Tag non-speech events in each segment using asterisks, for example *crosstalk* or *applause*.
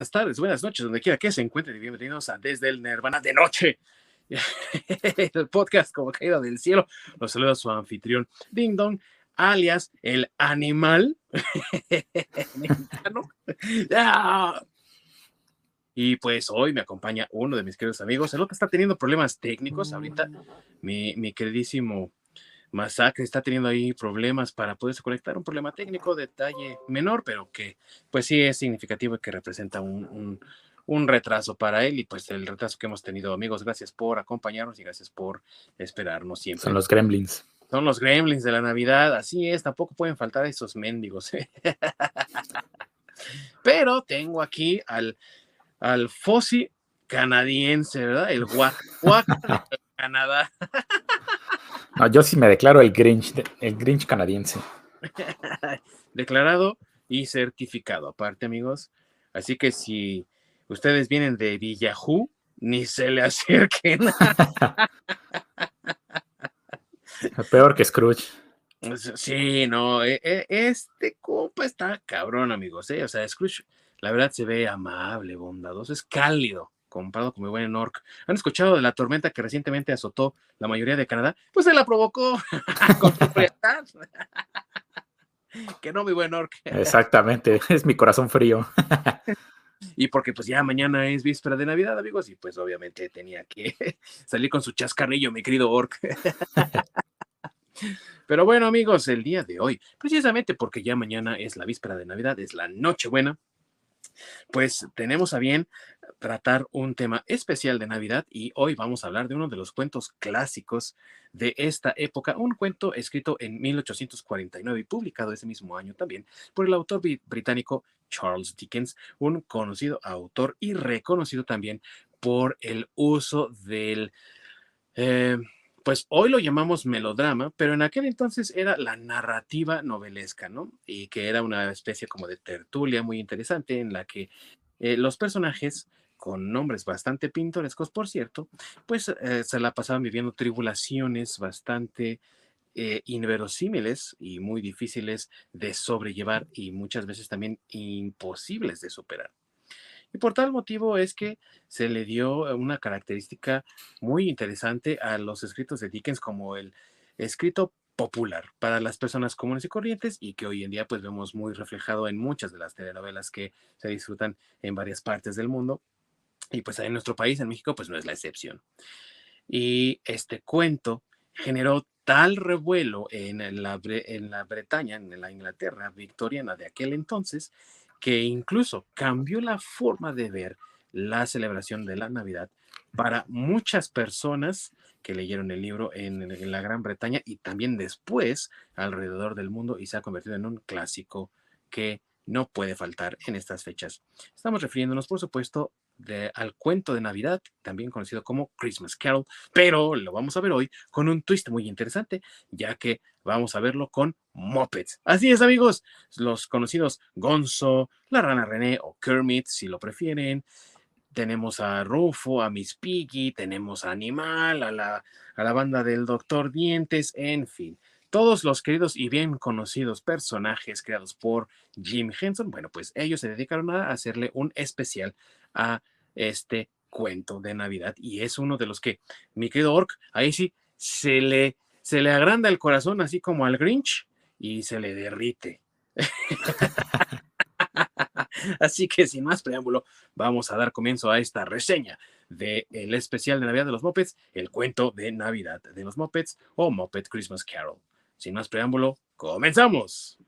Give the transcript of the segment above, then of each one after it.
buenas tardes, buenas noches, donde quiera que se encuentren y bienvenidos a Desde el Nirvana de Noche, *laughs* el podcast como caída del cielo. Los saluda su anfitrión Ding Dong, alias el animal *laughs* Y pues hoy me acompaña uno de mis queridos amigos, el otro está teniendo problemas técnicos ahorita, mi, mi queridísimo Masacre está teniendo ahí problemas para poderse conectar, un problema técnico, detalle menor, pero que pues sí es significativo y que representa un, un, retraso para él y pues el retraso que hemos tenido, amigos. Gracias por acompañarnos y gracias por esperarnos siempre. Son los gremlins. Son los gremlins de la Navidad, así es, tampoco pueden faltar esos mendigos. ¿eh? *laughs* Pero tengo aquí al, al Fossi canadiense, ¿verdad? El guac, *laughs* de Canadá. *laughs* No, yo sí me declaro el Grinch, el Grinch canadiense. *laughs* Declarado y certificado, aparte, amigos. Así que si ustedes vienen de Villajú, ni se le acerquen. *laughs* Peor que Scrooge. Sí, no, e, e, este compa está cabrón, amigos. ¿eh? O sea, Scrooge, la verdad se ve amable, bondadoso, es cálido comparado con mi buen Nork. ¿Han escuchado de la tormenta que recientemente azotó la mayoría de Canadá? Pues se la provocó *laughs* con su *laughs* que no, mi buen Orc. Exactamente, *laughs* es mi corazón frío. y porque pues ya mañana es víspera de Navidad, amigos, y pues obviamente tenía que salir con su chascarrillo, mi querido Orc. Pero bueno, amigos, el día de hoy, precisamente porque ya mañana es la víspera de Navidad, es la Nochebuena, pues tenemos a bien tratar un tema especial de Navidad y hoy vamos a hablar de uno de los cuentos clásicos de esta época, un cuento escrito en 1849 y publicado ese mismo año también por el autor británico Charles Dickens, un conocido autor y reconocido también por el uso del... Eh, pues hoy lo llamamos melodrama, pero en aquel entonces era la narrativa novelesca, ¿no? Y que era una especie como de tertulia muy interesante en la que eh, los personajes con nombres bastante pintorescos, por cierto, pues eh, se la pasaban viviendo tribulaciones bastante eh, inverosímiles y muy difíciles de sobrellevar y muchas veces también imposibles de superar. Y por tal motivo es que se le dio una característica muy interesante a los escritos de Dickens como el escrito popular para las personas comunes y corrientes y que hoy en día pues vemos muy reflejado en muchas de las telenovelas que se disfrutan en varias partes del mundo y pues en nuestro país, en México, pues no es la excepción. Y este cuento generó tal revuelo en la, en la Bretaña, en la Inglaterra victoriana de aquel entonces, que incluso cambió la forma de ver la celebración de la Navidad para muchas personas que leyeron el libro en, en, la Gran Bretaña y también después alrededor del mundo y se ha convertido en un clásico que no puede faltar en estas fechas. Estamos refiriéndonos, por supuesto, al cuento de Navidad, también conocido como Christmas Carol, pero lo vamos a ver hoy con un twist muy interesante, ya que vamos a verlo con Muppets. Así es, amigos, los conocidos Gonzo, la rana René o Kermit, si lo prefieren. Tenemos a Rufo, a Miss Piggy, tenemos a Animal, a la, a la banda del Doctor Dientes, en fin todos los queridos y bien conocidos personajes creados por Jim Henson, bueno, pues ellos se dedicaron a hacerle un especial a este cuento de Navidad y es uno de los que, mi querido Orc, ahí sí se le, se le agranda el corazón así como al Grinch y se le derrite. *laughs* Así que sin más preámbulo, vamos a dar comienzo a esta reseña del el especial de Navidad de los Muppets, el cuento de Navidad de los Muppets o Muppet Christmas Carol. Sin más preámbulo, comenzamos.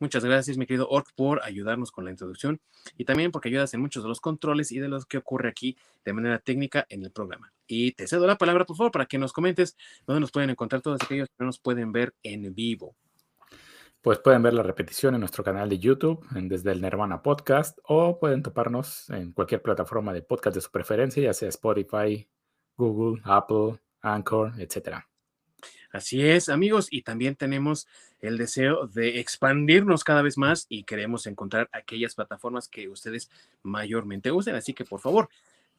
Muchas gracias, mi querido Orc, por ayudarnos con la introducción y también porque ayudas en muchos de los controles y de los que ocurre aquí de manera técnica en el programa. Y te cedo la palabra, por favor, para que nos comentes dónde nos pueden encontrar todos aquellos que no nos pueden ver en vivo. Pues pueden ver la repetición en nuestro canal de YouTube, en Desde el Nirvana Podcast, o pueden toparnos en cualquier plataforma de podcast de su preferencia, ya sea Spotify, Google, Apple, Anchor, etcétera. Así es, amigos, y también tenemos el deseo de expandirnos cada vez más y queremos encontrar aquellas plataformas que ustedes mayormente usen. Así que, por favor,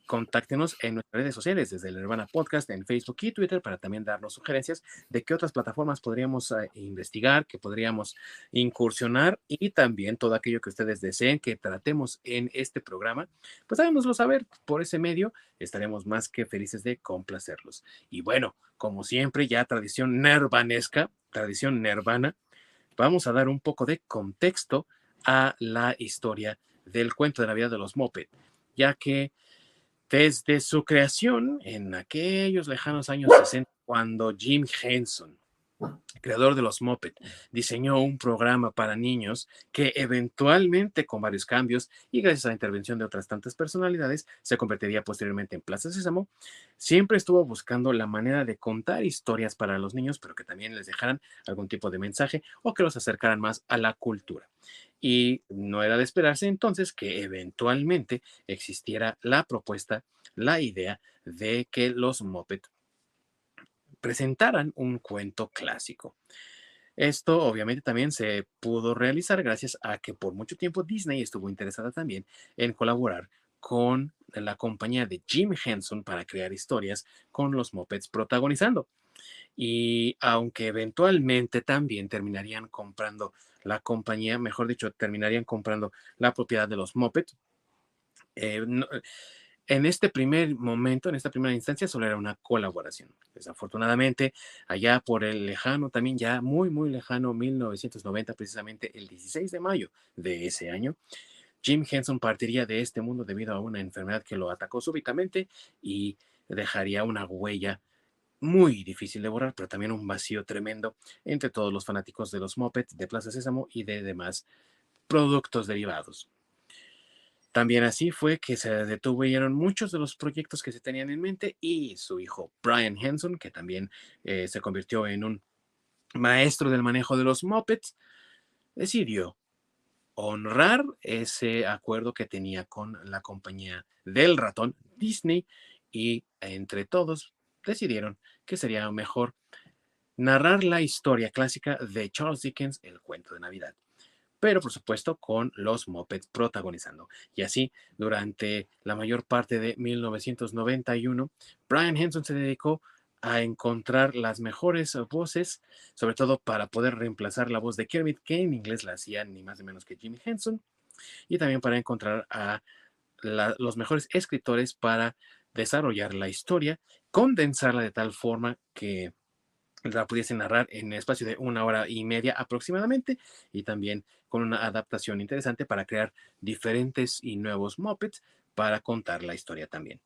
contáctenos en nuestras redes sociales, desde el Nirvana Podcast en Facebook y Twitter, para también darnos sugerencias de qué otras plataformas podríamos eh, investigar, que podríamos incursionar y también todo aquello que ustedes deseen que tratemos en este programa, pues háganoslo saber por ese medio, estaremos más que felices de complacerlos. Y bueno, como siempre, ya tradición nervanesca, tradición nervana, vamos a dar un poco de contexto a la historia del cuento de Navidad de los Moped, ya que desde su creación en aquellos lejanos años 60, cuando Jim Henson, creador de los Moped, diseñó un programa para niños que eventualmente, con varios cambios y gracias a la intervención de otras tantas personalidades, se convertiría posteriormente en Plaza Sésamo, siempre estuvo buscando la manera de contar historias para los niños, pero que también les dejaran algún tipo de mensaje o que los acercaran más a la cultura. Y no era de esperarse entonces que eventualmente existiera la propuesta, la idea de que los Moped presentaran un cuento clásico. Esto obviamente también se pudo realizar gracias a que por mucho tiempo Disney estuvo interesada también en colaborar con la compañía de Jim Henson para crear historias con los Muppets protagonizando. Y aunque eventualmente también terminarían comprando la compañía, mejor dicho, terminarían comprando la propiedad de los Muppets, eh, en este primer momento, en esta primera instancia, solo era una colaboración. Desafortunadamente, allá por el lejano, también ya muy, muy lejano, 1990, precisamente el 16 de mayo de ese año, Jim Henson partiría de este mundo debido a una enfermedad que lo atacó súbitamente y dejaría una huella muy difícil de borrar, pero también un vacío tremendo entre todos los fanáticos de los Muppets, de Plaza Sésamo y de demás productos derivados. También así fue que se detuvieron muchos de los proyectos que se tenían en mente y su hijo Brian Henson, que también eh, se convirtió en un maestro del manejo de los Muppets, decidió honrar ese acuerdo que tenía con la compañía del ratón Disney y entre todos decidieron que sería mejor narrar la historia clásica de Charles Dickens, el cuento de Navidad pero por supuesto con los Muppets protagonizando. Y así, durante la mayor parte de 1991, Brian Henson se dedicó a encontrar las mejores voces, sobre todo para poder reemplazar la voz de Kermit, que en inglés la hacía ni más ni menos que Jimmy Henson, y también para encontrar a los mejores escritores para desarrollar la historia, condensarla de tal forma que la pudiese narrar en espacio de una hora y media aproximadamente y también con una adaptación interesante para crear diferentes y nuevos Muppets para contar la historia también.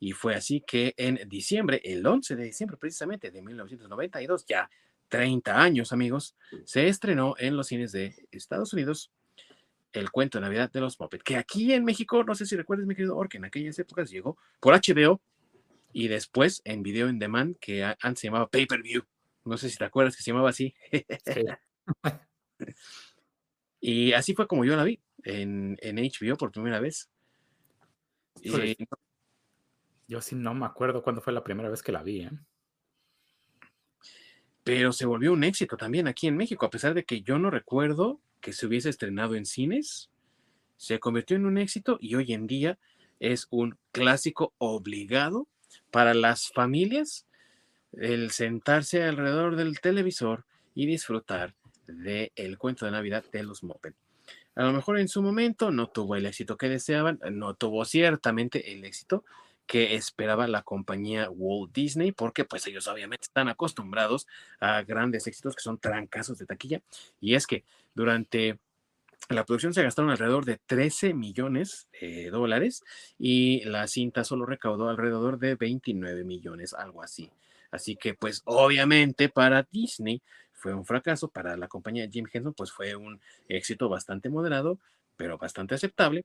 Y fue así que en diciembre, el 11 de diciembre precisamente de 1992, ya 30 años amigos, se estrenó en los cines de Estados Unidos el cuento de Navidad de los Muppets, que aquí en México, no sé si recuerdas mi querido Ork, en aquellas épocas llegó por HBO y después en video en demand que antes se llamaba Pay Per View. No sé si te acuerdas que se llamaba así. *laughs* y así fue como yo la vi en, HBO por primera vez. Eh, yo sí no me acuerdo cuándo fue la primera vez que la vi. ¿eh? Pero se volvió un éxito también aquí en México, a pesar de que yo no recuerdo que se hubiese estrenado en cines. Se convirtió en un éxito y hoy en día es un clásico obligado para las familias el sentarse alrededor del televisor y disfrutar del el cuento de Navidad de los Muppet. A lo mejor en su momento no tuvo el éxito que deseaban, no tuvo ciertamente el éxito que esperaba la compañía Walt Disney, porque pues ellos obviamente están acostumbrados a grandes éxitos que son trancazos de taquilla. Y es que durante la producción se gastaron alrededor de 13 millones de dólares y la cinta solo recaudó alrededor de 29 millones, algo así. Así que pues obviamente para Disney fue un fracaso, para la compañía Jim Henson pues fue un éxito bastante moderado, pero bastante aceptable.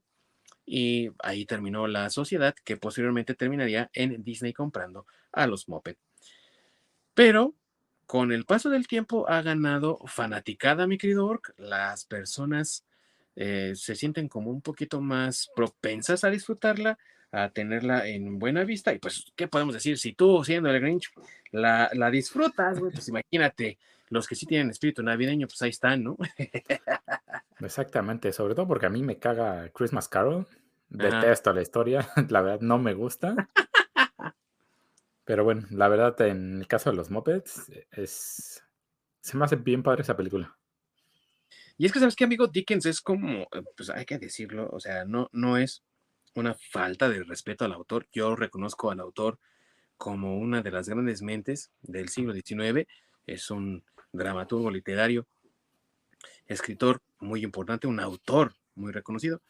Y ahí terminó la sociedad que posteriormente terminaría en Disney comprando a los Muppet. Pero con el paso del tiempo ha ganado fanaticada, mi querido Orc. Las personas eh, se sienten como un poquito más propensas a disfrutarla a tenerla en buena vista. Y pues, ¿qué podemos decir? Si tú, siendo el Grinch, la, la disfrutas, pues imagínate, los que sí tienen espíritu navideño, pues ahí están, ¿no? *laughs* Exactamente, sobre todo porque a mí me caga Christmas Carol. Detesto la historia, *laughs* la verdad no me gusta. Pero bueno, la verdad, en el caso de los Muppets, es. Se me hace bien padre esa película. Y es que, ¿sabes qué, amigo? Dickens es como, eh, pues hay que decirlo, o sea, no, no es una falta de respeto al autor. Yo reconozco al autor como una de las grandes mentes del siglo XIX. Es un dramaturgo literario, escritor muy importante, un autor muy reconocido.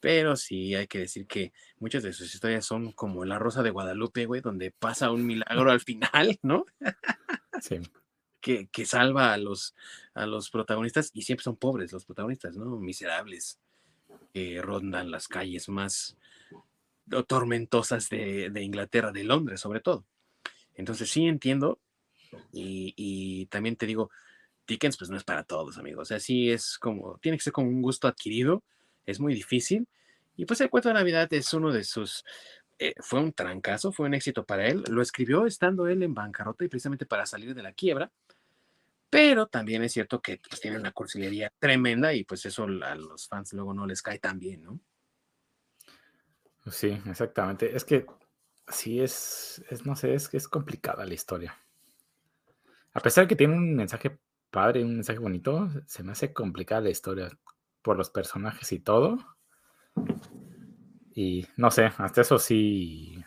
Pero sí hay que decir que muchas de sus historias son como La Rosa de Guadalupe, güey, donde pasa un milagro al final, ¿no? Sí. Que, que, salva a los, a los protagonistas y siempre son pobres los protagonistas, ¿no? Miserables, que rondan las calles más tormentosas de, de, Inglaterra, de Londres sobre todo. Entonces sí entiendo y, y, también te digo, Dickens pues no es para todos, amigos. O sea, sí es como, tiene que ser como un gusto adquirido es muy difícil. Y pues el cuento de Navidad es uno de sus... Eh, fue un trancazo, fue un éxito para él. Lo escribió estando él en bancarrota y precisamente para salir de la quiebra. Pero también es cierto que pues, tiene una cursilería tremenda y pues eso a los fans luego no les cae tan bien, ¿no? Sí, exactamente. Es que sí es, es no sé, es que es complicada la historia. A pesar de que tiene un mensaje padre, un mensaje bonito, se me hace complicada la historia por los personajes y todo. Y no sé, hasta eso sí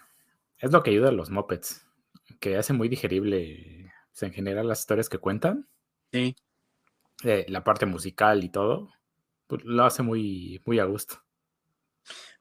es lo que ayuda a los mopeds, que hace muy digerible pues, en general las historias que cuentan. Sí. Eh, la parte musical y todo, pues, lo hace muy, muy a gusto.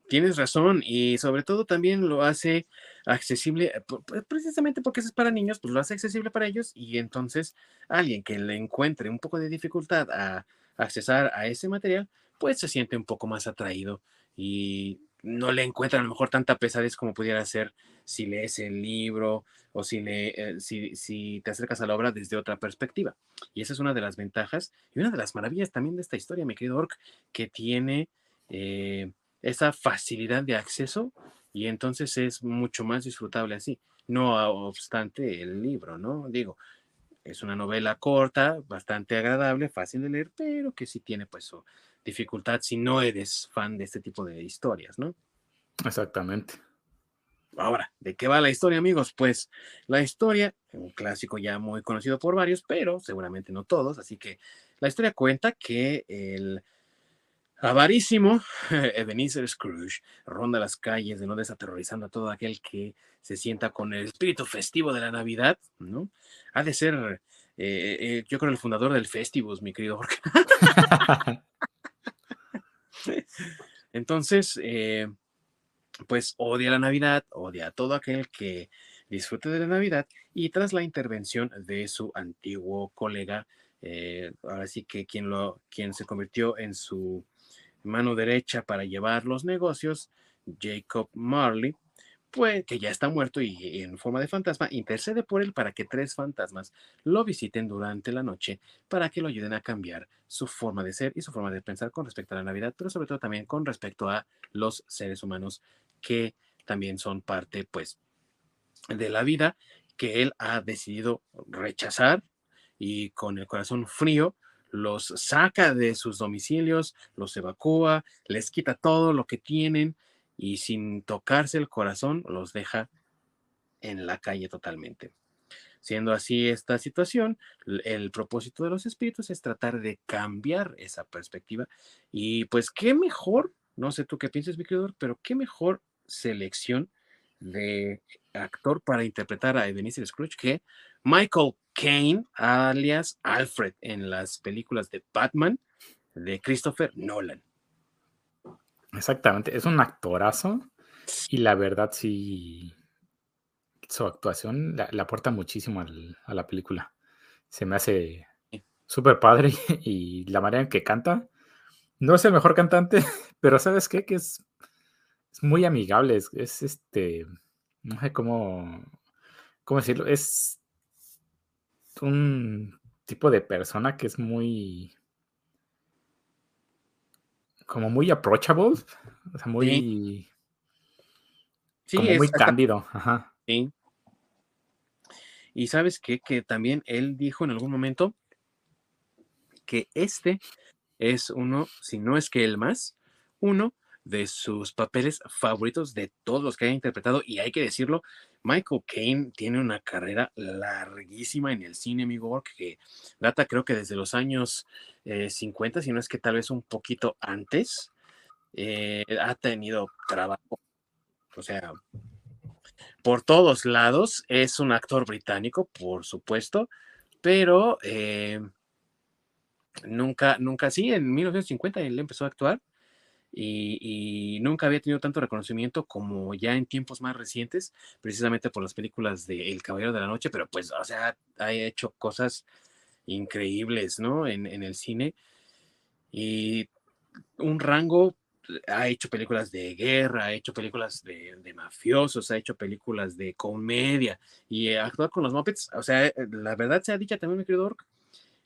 Tienes razón, y sobre todo también lo hace accesible, eh, precisamente porque es para niños, pues lo hace accesible para ellos, y entonces alguien que le encuentre un poco de dificultad a accesar a ese material, pues se siente un poco más atraído y no le encuentra a lo mejor tanta pesadez como pudiera ser si lees el libro o si, le, eh, si, si, te acercas a la obra desde otra perspectiva. Y esa es una de las ventajas y una de las maravillas también de esta historia, mi querido Orc, que tiene eh, esa facilidad de acceso y entonces es mucho más disfrutable así. No obstante el libro, ¿no? Digo, es una novela corta, bastante agradable, fácil de leer, pero que sí tiene pues dificultad si no eres fan de este tipo de historias, ¿no? Exactamente. Ahora, ¿de qué va la historia, amigos? Pues la historia, un clásico ya muy conocido por varios, pero seguramente no todos, así que la historia cuenta que el avarísimo *laughs* Ebenezer Scrooge ronda las calles de Londres aterrorizando a todo aquel que se sienta con el espíritu festivo de la Navidad, ¿no? Ha de ser, eh, eh, yo creo, el fundador del Festivus, mi querido Jorge. *laughs* *laughs* Entonces, eh, pues odia la Navidad, odia a todo aquel que disfrute de la Navidad y tras la intervención de su antiguo colega, ahora sí que quien, lo, quien se convirtió en su mano derecha para llevar los negocios, Jacob Marley, pues, que ya está muerto y en forma de fantasma, intercede por él para que tres fantasmas lo visiten durante la noche para que lo ayuden a cambiar su forma de ser y su forma de pensar con respecto a la Navidad, pero sobre todo también con respecto a los seres humanos que también son parte, pues, de la vida que él ha decidido rechazar y con el corazón frío los saca de sus domicilios, los evacúa, les quita todo lo que tienen y sin tocarse el corazón los deja en la calle totalmente. Siendo así esta situación, el propósito de los espíritus es tratar de cambiar esa perspectiva y pues qué mejor, no sé tú qué piensas, mi querido, pero qué mejor selección de actor para interpretar a Ebenezer Scrooge que Michael Caine, alias Alfred, en las películas de Batman de Christopher Nolan. Exactamente, es un actorazo y la verdad sí, su actuación la, aporta muchísimo a la película. Se me hace súper padre *laughs* y la manera en que canta, no es el mejor cantante, *laughs* pero ¿sabes qué? Que es, es muy amigable, es, es, este, no sé cómo, cómo decirlo, es un tipo de persona que es muy como muy approachable, o sea, muy sí. como muy cándido, ajá. Sí. Y sabes qué? que también él dijo en algún momento que este es uno, si no es que el más, uno de sus papeles favoritos de todos los que ha interpretado. Y hay que decirlo, Michael Caine tiene una carrera larguísima en el cine, amigo, que data creo que desde los años 50, eh, si no es que tal vez un poquito antes, eh, ha tenido trabajo, o sea, por todos lados. Es un actor británico, por supuesto, pero eh, nunca, nunca, sí, en 1950 él empezó a actuar y, nunca había tenido tanto reconocimiento como ya en tiempos más recientes, precisamente por las películas de El Caballero de la Noche, pero pues, o sea, ha hecho cosas increíbles, ¿no? En, en el cine y un rango ha hecho películas de guerra, ha hecho películas de, mafiosos, ha hecho películas de comedia y actuar con los Muppets, o sea, la verdad sea dicha también, mi querido Ork,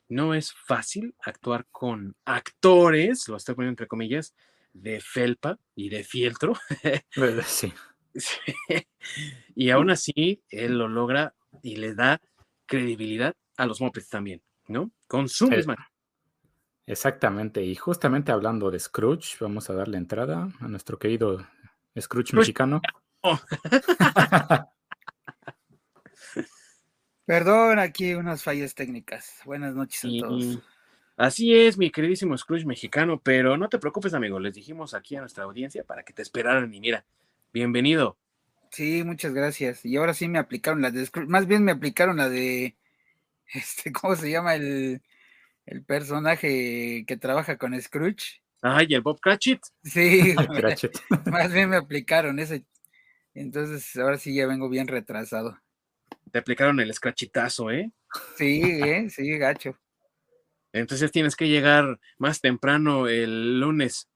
no es fácil actuar con actores, lo estoy poniendo entre comillas, de felpa y de fieltro. *laughs* Sí. Y aún así, él lo logra y le da credibilidad a los Muppets también, ¿no? Con su misma. Exactamente, y justamente hablando de Scrooge, vamos a darle entrada a nuestro querido Scrooge, mexicano. *laughs* Perdón, aquí unas fallas técnicas. Buenas noches a todos. Así es, mi queridísimo Scrooge mexicano, pero no te preocupes, amigo, les dijimos aquí a nuestra audiencia para que te esperaran y mira, bienvenido. Sí, muchas gracias. Y ahora sí me aplicaron la de Scrooge, más bien me aplicaron la de, *laughs* este, ¿cómo se llama el, el personaje que trabaja con Scrooge. Ay, el Bob Cratchit. Sí, *laughs* *laughs* más bien me aplicaron ese. Entonces, ahora sí ya vengo bien retrasado. Te aplicaron el scratchitazo, ¿eh? Sí, ¿eh? sí, gacho. Entonces tienes que llegar más temprano el lunes.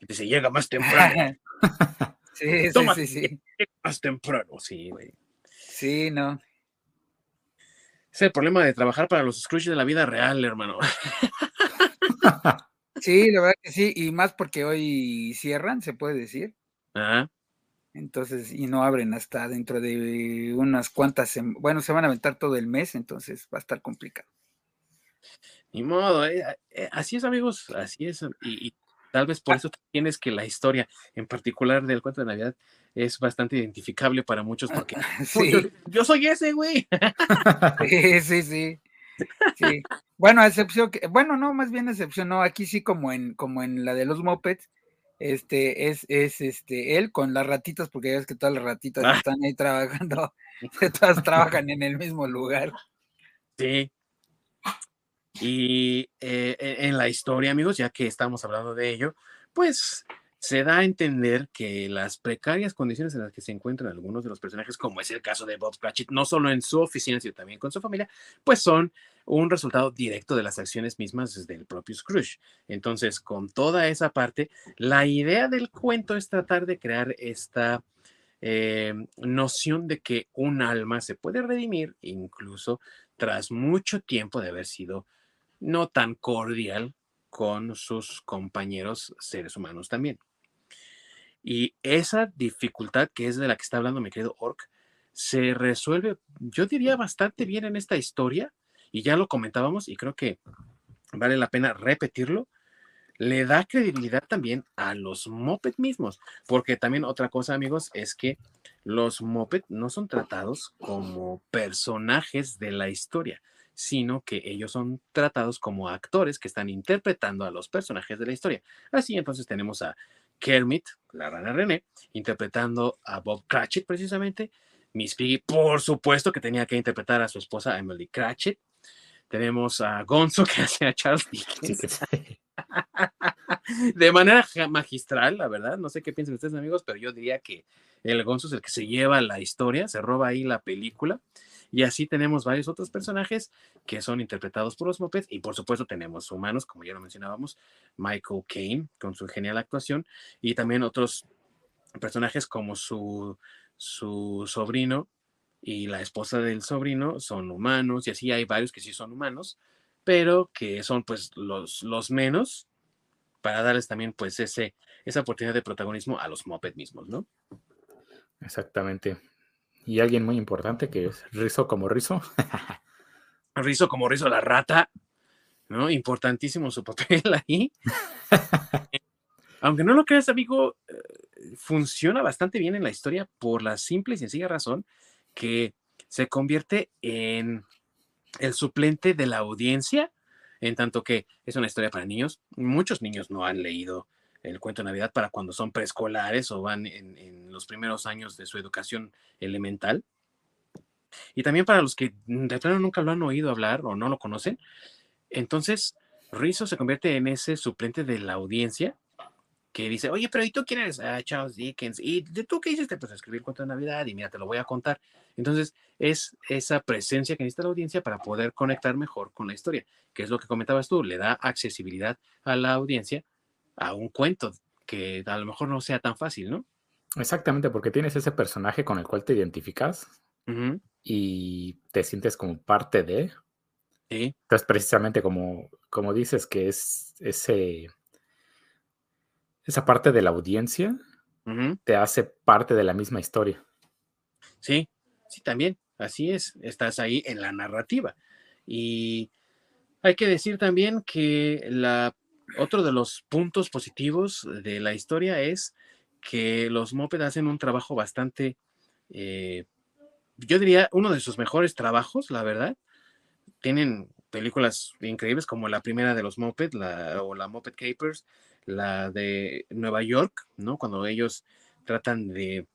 Y te se llega más temprano. *laughs* sí, sí, sí, sí. Más temprano, sí, güey. Sí, no. Es el problema de trabajar para los Scrooge de la vida real, hermano. *laughs* Sí, la verdad que sí, y más porque hoy cierran, se puede decir. Ajá. Entonces, y no abren hasta dentro de unas cuantas, bueno, se van a aventar todo el mes, entonces va a estar complicado. Ni modo, eh, eh, así es, amigos, así es. y, Tal vez por ah. eso tienes que la historia en particular del cuento de Navidad es bastante identificable para muchos porque yo, soy ese, güey. *laughs* Sí, sí, sí. sí. Bueno, a excepción que, bueno, no, más bien excepción, no, aquí sí como en, como en la de los mopeds, este, es, es este, él con las ratitas, porque ya ves que todas las ratitas ah. están ahí trabajando, *laughs* *laughs* todas trabajan en el mismo lugar. Sí, y eh, e, en la historia, amigos, ya que estamos hablando de ello, pues se da a entender que las precarias condiciones en las que se encuentran algunos de los personajes, como es el caso de Bob Cratchit, no solo en su oficina, sino también con su familia, pues son un resultado directo de las acciones mismas del propio Scrooge. Entonces, con toda esa parte, la idea del cuento es tratar de crear esta eh, noción de que un alma se puede redimir incluso tras mucho tiempo de haber sido no tan cordial con sus compañeros seres humanos también. Y esa dificultad que es de la que está hablando mi querido Orc, se resuelve, yo diría, bastante bien en esta historia, y ya lo comentábamos, y creo que vale la pena repetirlo, le da credibilidad también a los Moped mismos, porque también otra cosa, amigos, es que los Moped no son tratados como personajes de la historia, sino que ellos son tratados como actores que están interpretando a los personajes de la historia. Así entonces tenemos a Kermit, la rana René, interpretando a Bob Cratchit precisamente, Miss Piggy, por supuesto que tenía que interpretar a su esposa Emily Cratchit. Tenemos a Gonzo *laughs* que hace a Charles Dickens. *laughs* de manera magistral, la verdad. No sé qué piensan ustedes, amigos, pero yo diría que el Gonzo es el que se lleva la historia, se roba ahí la película. Y así tenemos varios otros personajes que son interpretados por los Muppets y por supuesto tenemos humanos, como ya lo mencionábamos, Michael Caine con su genial actuación y también otros personajes como su, su sobrino y la esposa del sobrino son humanos y así hay varios que sí son humanos, pero que son pues los, los menos para darles también pues ese, esa oportunidad de protagonismo a los Muppets mismos, ¿no? Exactamente y alguien muy importante que es Rizo como Rizo. *laughs* Rizo como Rizo la rata, ¿no? Importantísimo su *laughs* papel ahí. *laughs* Aunque no lo creas, amigo, eh, funciona bastante bien en la historia por la simple y sencilla razón que se convierte en el suplente de la audiencia, en tanto que es una historia para niños. Muchos niños no han leído el cuento de Navidad para cuando son preescolares o van en, los primeros años de su educación elemental. Y también para los que de plano nunca lo han oído hablar o no lo conocen. Entonces, Rizzo se convierte en ese suplente de la audiencia que dice, oye, pero ¿y tú quién eres? Ah, Charles Dickens. ¿Y de tú qué hiciste? Pues escribir cuento de Navidad y mira, te lo voy a contar. Entonces, es esa presencia que necesita la audiencia para poder conectar mejor con la historia, que es lo que comentabas tú, le da accesibilidad a la audiencia a un cuento que a lo mejor no sea tan fácil, ¿no? Exactamente, porque tienes ese personaje con el cual te identificas y te sientes como parte de. Sí. Entonces, precisamente como, como dices, que es ese esa parte de la audiencia te hace parte de la misma historia. Sí, sí, también, así es, estás ahí en la narrativa. Y hay que decir también que la, otro de los puntos positivos de la historia es que los Moped hacen un trabajo bastante, eh, yo diría, uno de sus mejores trabajos, la verdad. Tienen películas increíbles como la primera de los Moped o la Moped Capers, la de Nueva York, ¿no? Cuando ellos tratan de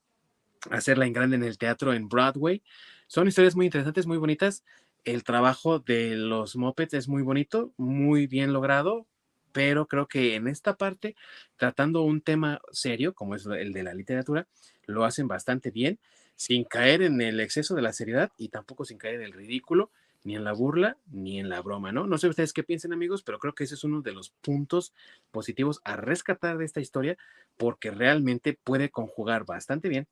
hacerla en grande en el teatro en Broadway. Son historias muy interesantes, muy bonitas. El trabajo de los Muppets es muy bonito, muy bien logrado, pero creo que en esta parte, tratando un tema serio, como es el de la literatura, lo hacen bastante bien, sin caer en el exceso de la seriedad y tampoco sin caer en el ridículo ni en la burla ni en la broma, ¿no? No sé ustedes qué piensen, amigos, pero creo que ese es uno de los puntos positivos a rescatar de esta historia, porque realmente puede conjugar bastante bien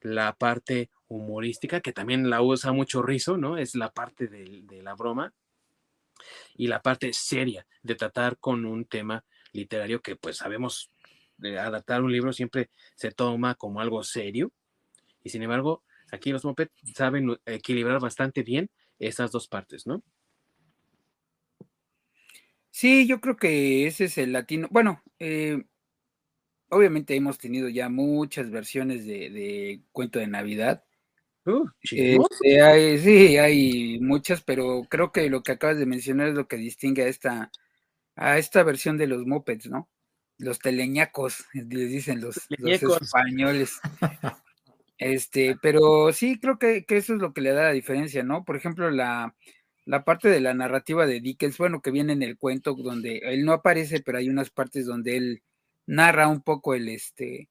la parte humorística, que también la usa mucho Rizo, ¿no? Es la parte de, la broma y la parte seria de tratar con un tema literario que pues sabemos de adaptar un libro siempre se toma como algo serio y sin embargo aquí los Moped saben equilibrar bastante bien esas dos partes, ¿no? Sí, yo creo que ese es el latino. Bueno, eh, obviamente hemos tenido ya muchas versiones de, cuento de Navidad. Uh, este, sí, hay muchas, pero creo que lo que acabas de mencionar es lo que distingue a esta, a esta versión de los mopeds, ¿no? Los teleñacos, les dicen los, los españoles. *laughs* Este, pero sí, creo que, eso es lo que le da la diferencia, ¿no? Por ejemplo, la, parte de la narrativa de Dickens, bueno, que viene en el cuento donde él no aparece, pero hay unas partes donde él narra un poco el, este,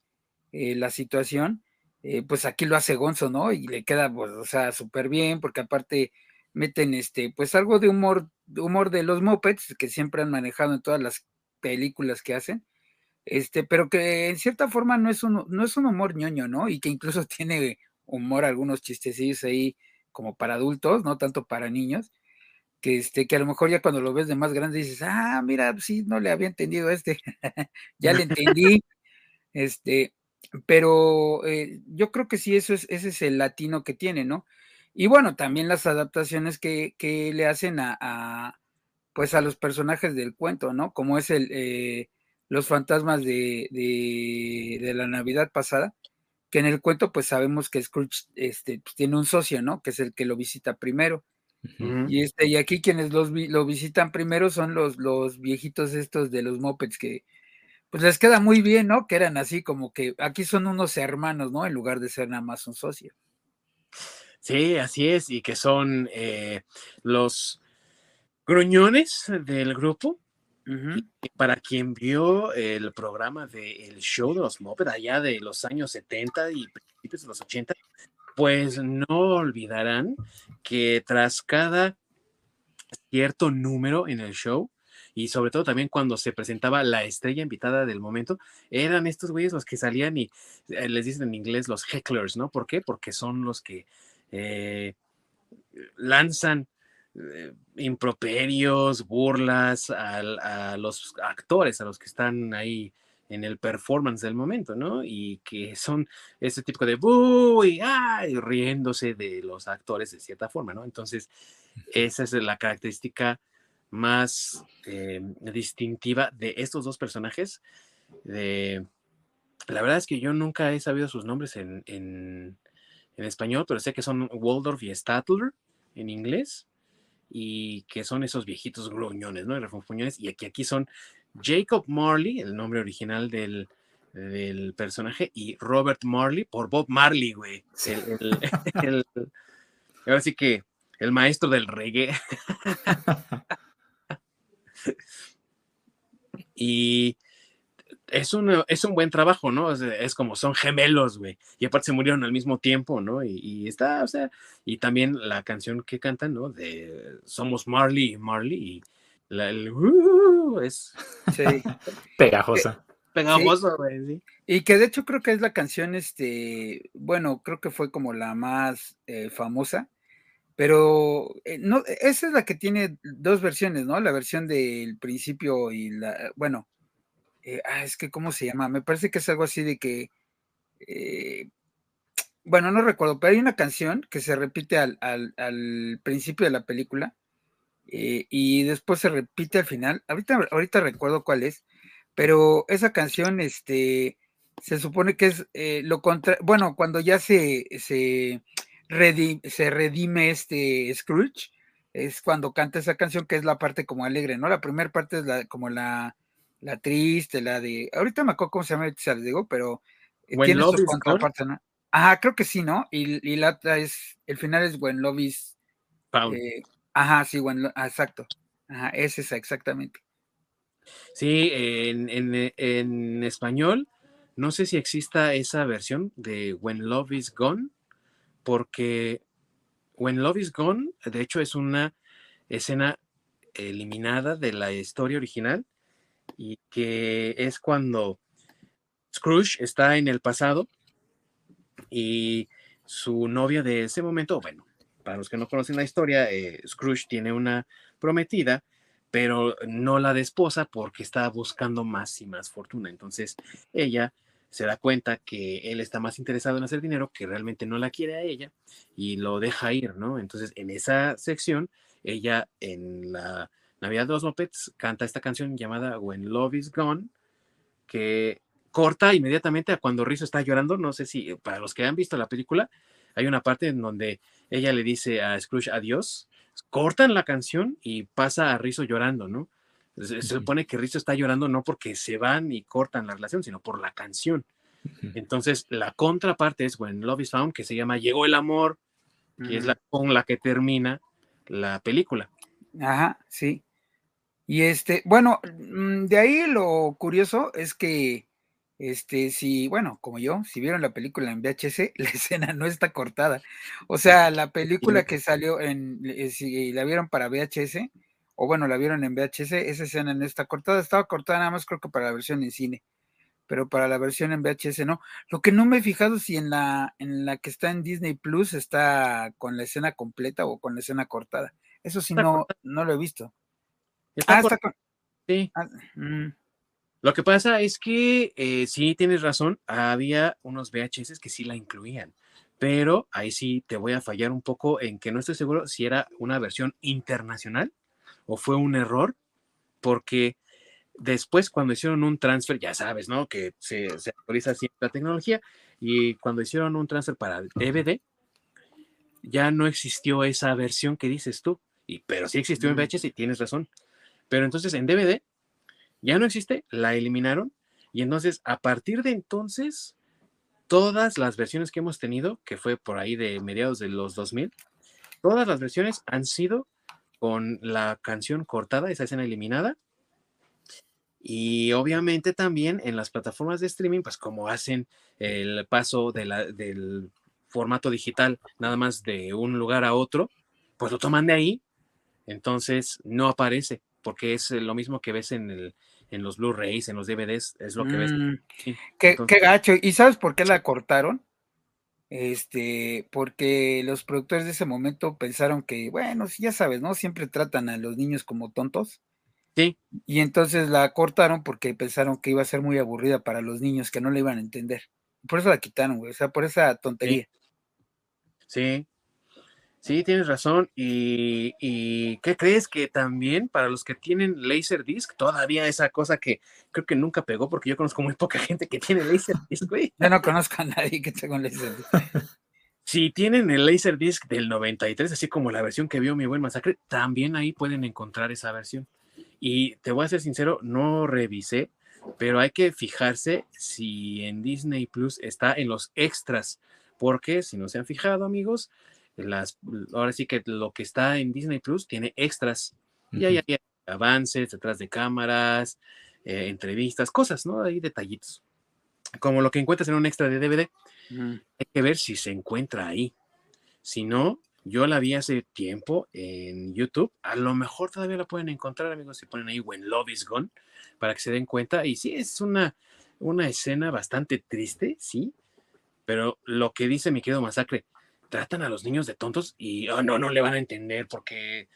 eh, la situación, eh, pues aquí lo hace Gonzo, ¿no? Y le queda, pues, o sea, súper bien, porque aparte meten, este, pues algo de humor, humor de los mopeds que siempre han manejado en todas las películas que hacen, este, pero que en cierta forma no es un, no es un humor ñoño, ¿no? Y que incluso *laughs* tiene humor, algunos chistecillos ahí como para adultos, no tanto para niños, que este, que a lo mejor ya cuando lo ves de más grande dices, ah, mira, sí, no le había entendido este, *laughs* ya le entendí, *laughs* este, pero eh, yo creo que sí, eso es, ese es el latino que tiene, ¿no? Y bueno, también las adaptaciones que, que le hacen a, a, pues a los personajes del cuento, ¿no? Como es el, eh, los fantasmas de, de, la Navidad pasada, que en el cuento pues sabemos que Scrooge este, pues, tiene un socio, ¿no? Que es el que lo visita primero. Y, este, y aquí quienes los, lo visitan primero son los, los viejitos estos de los mopeds que pues les queda muy bien, ¿no? Que eran así como que aquí son unos hermanos, ¿no? En lugar de ser nada más un socio. Sí, así es, y que son eh, los gruñones del grupo, para quien vio el programa del show de los Muppets allá de los años 70 y principios de los 80, pues no olvidarán que tras cada cierto número en el show, y sobre todo también cuando se presentaba la estrella invitada del momento, eran estos güeyes los que salían y eh, les dicen en inglés los hecklers, ¿no? ¿Por qué? Porque son los que eh, lanzan eh, improperios, burlas a, los actores, a los que están ahí en el performance del momento, ¿no? Y que son ese tipo de ¡Uy! ¡Ay! riéndose de los actores de cierta forma, ¿no? Entonces, esa es la característica más eh, distintiva de estos dos personajes de... La verdad es que yo nunca he sabido sus nombres en, en, en español, pero sé que son Waldorf y Statler en inglés y que son esos viejitos gruñones, ¿no? Refunfuñones, y aquí, aquí son Jacob Marley, el nombre original del, del personaje, y Robert Marley por Bob Marley, güey. *laughs* ahora sí que el maestro del reggae. *laughs* *laughs* y es un, es un buen trabajo, ¿no? Es, como son gemelos, güey. Y aparte se murieron al mismo tiempo, ¿no? Y, está, o sea, y también la canción que cantan, ¿no? De Somos Marley y Marley. Y la, el, uh, es *laughs* pegajosa. Pegajosa, güey, sí. Y que de hecho creo que es la canción, este, bueno, creo que fue como la más eh, famosa, pero eh, no, esa es la que tiene dos versiones, ¿no? La versión del principio y la, bueno, eh, ah, es que, ¿cómo se llama? Me parece que es algo así de que, eh, bueno, no recuerdo, pero hay una canción que se repite al, principio de la película y después se repite al final. Ahorita, ahorita recuerdo cuál es, pero esa canción, este, se supone que es lo contra, bueno, cuando ya se, se, se redime este Scrooge, es cuando canta esa canción que es la parte como alegre, ¿no? La primera parte es la, como la la triste, la de. Ahorita me acuerdo cómo se llama, se les digo, pero eh, tiene su contraparte, ¿no? Ajá, creo que sí, ¿no? Y, la otra es. El final es When Love is. Eh, ajá, sí, when, ah, exacto. Ajá, es esa, exactamente. Sí, en, en, español, no sé si exista esa versión de When Love is Gone, porque When Love is Gone, de hecho, es una escena eliminada de la historia original y que es cuando Scrooge está en el pasado y su novia de ese momento, bueno, para los que no conocen la historia, eh, Scrooge tiene una prometida, pero no la de porque está buscando más y más fortuna. Entonces ella se da cuenta que él está más interesado en hacer dinero, que realmente no la quiere a ella y lo deja ir, ¿no? Entonces en esa sección, ella en la Navidad de los Muppets canta esta canción llamada When Love is Gone, que corta inmediatamente a cuando Rizzo está llorando. No sé si para los que han visto la película, hay una parte en donde ella le dice a Scrooge adiós, cortan la canción y pasa a Rizzo llorando, ¿no? Se, supone que Rizzo está llorando no porque se van y cortan la relación, sino por la canción. Entonces, la contraparte es When Love is Found, que se llama Llegó el amor, que es la con la que termina la película. Ajá, sí. Y este, bueno, mm, de ahí lo curioso es que, este, si, bueno, como yo, si vieron la película en VHS, *laughs* la escena no está cortada. O sea, la película que salió en, eh, si la vieron para VHS, o bueno, la vieron en VHS, esa escena no está cortada, estaba cortada nada más creo que para la versión en cine, pero para la versión en VHS no. Lo que no me he fijado si en la, en la que está en Disney Plus está con la escena completa o con la escena cortada. Eso sí no, no lo he visto. Ah, sí. Ah, mm. Lo que pasa es que eh, sí tienes razón, había unos VHS que sí la incluían, pero ahí sí te voy a fallar un poco en que no estoy seguro si era una versión internacional o fue un error, porque después cuando hicieron un transfer, ya sabes, ¿no? Que se, se actualiza siempre la tecnología y cuando hicieron un transfer para DVD, ya no existió esa versión que dices tú, y, pero sí existió en. VHS y tienes razón. Pero entonces en DVD ya no existe, la eliminaron y entonces a partir de entonces todas las versiones que hemos tenido, que fue por ahí de mediados de los 2000, todas las versiones han sido con la canción cortada, esa escena eliminada. Y obviamente también en las plataformas de streaming, pues como hacen el paso de la, del formato digital nada más de un lugar a otro, pues lo toman de ahí, entonces no aparece porque es lo mismo que ves en, el, en los Blu-rays, en los DVDs, es lo que ves. Mm, qué, gacho. ¿Y sabes por qué la cortaron? Este, porque los productores de ese momento pensaron que, bueno, ya sabes, ¿no? Siempre tratan a los niños como tontos. Sí. Y entonces la cortaron porque pensaron que iba a ser muy aburrida para los niños, que no la iban a entender. Por eso la quitaron, güey, o sea, por esa tontería. Sí. Sí, tienes razón. Y, y, ¿qué crees que también para los que tienen Laserdisc, todavía esa cosa que creo que nunca pegó, porque yo conozco muy poca gente que tiene Laserdisc, *laughs* güey. Yo no conozco a nadie que tenga un Laserdisc. si tienen el Laserdisc del 93, así como la versión que vio mi buen masacre, también ahí pueden encontrar esa versión. Y te voy a ser sincero, no revisé, pero hay que fijarse si en Disney Plus está en los extras, porque si no se han fijado, amigos, las, ahora sí que lo que está en Disney Plus tiene extras. Y hay, avances detrás de cámaras, eh, entrevistas, cosas, ¿no? Hay detallitos. Como lo que encuentras en un extra de DVD. Hay que ver si se encuentra ahí. Si no, yo la vi hace tiempo en YouTube. A lo mejor todavía la pueden encontrar, amigos, si ponen ahí When Love is Gone, para que se den cuenta. Y sí, es una, una escena bastante triste, sí. Pero lo que dice mi querido Masacre, tratan a los niños de tontos y oh, no, no le van a entender por qué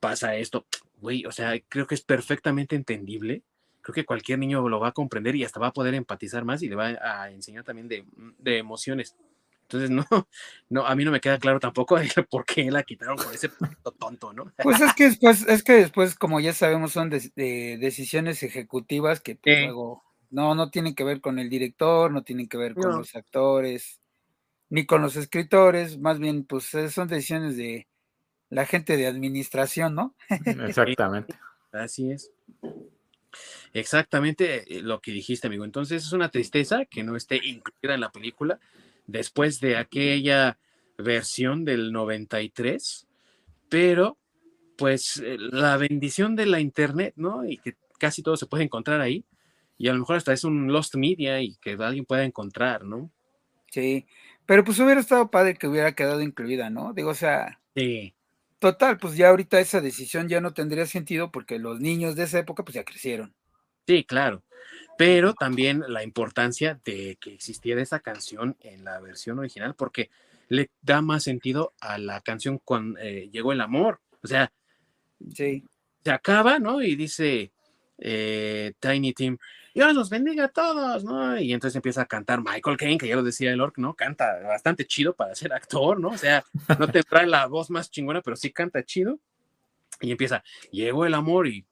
pasa esto. Güey, o sea, creo que es perfectamente entendible. Creo que cualquier niño lo va a comprender y hasta va a poder empatizar más y le va a enseñar también de, de emociones. Entonces, *laughs* no, no, a mí no me queda claro tampoco por qué la quitaron por ese tonto, ¿no? Pues es que después, es que después, como ya sabemos, son de, decisiones ejecutivas que pues, luego no, no tienen que ver con el director, no tienen que ver con los actores ni con los escritores, más bien pues eh, son decisiones de la gente de administración, ¿no? *laughs* Exactamente. Así es. Exactamente eh, lo que dijiste, amigo. Entonces es una tristeza que no esté incluida en la película después de aquella versión del 93, pero pues eh, la bendición de la internet, ¿no? Y que casi todo se puede encontrar ahí, y a lo mejor hasta es un lost media y que alguien pueda encontrar, ¿no? Sí, pero pues hubiera estado padre que hubiera quedado incluida, ¿no? Digo, o sea. Sí. Total, pues ya ahorita esa decisión ya no tendría sentido porque los niños de esa época pues ya crecieron. Sí, claro. Pero también la importancia de que existiera esa canción en la versión original porque le da más sentido a la canción cuando eh, llegó el amor. O sea, sí. se acaba, ¿no? Y dice eh, Tiny Tim, Dios los bendiga a todos, ¿no? Y entonces empieza a cantar Michael Caine, que ya lo decía el Orc, ¿no? Canta bastante chido para ser actor, ¿no? O sea, no te trae la voz más chingona, pero sí canta chido. Y empieza, llegó el amor y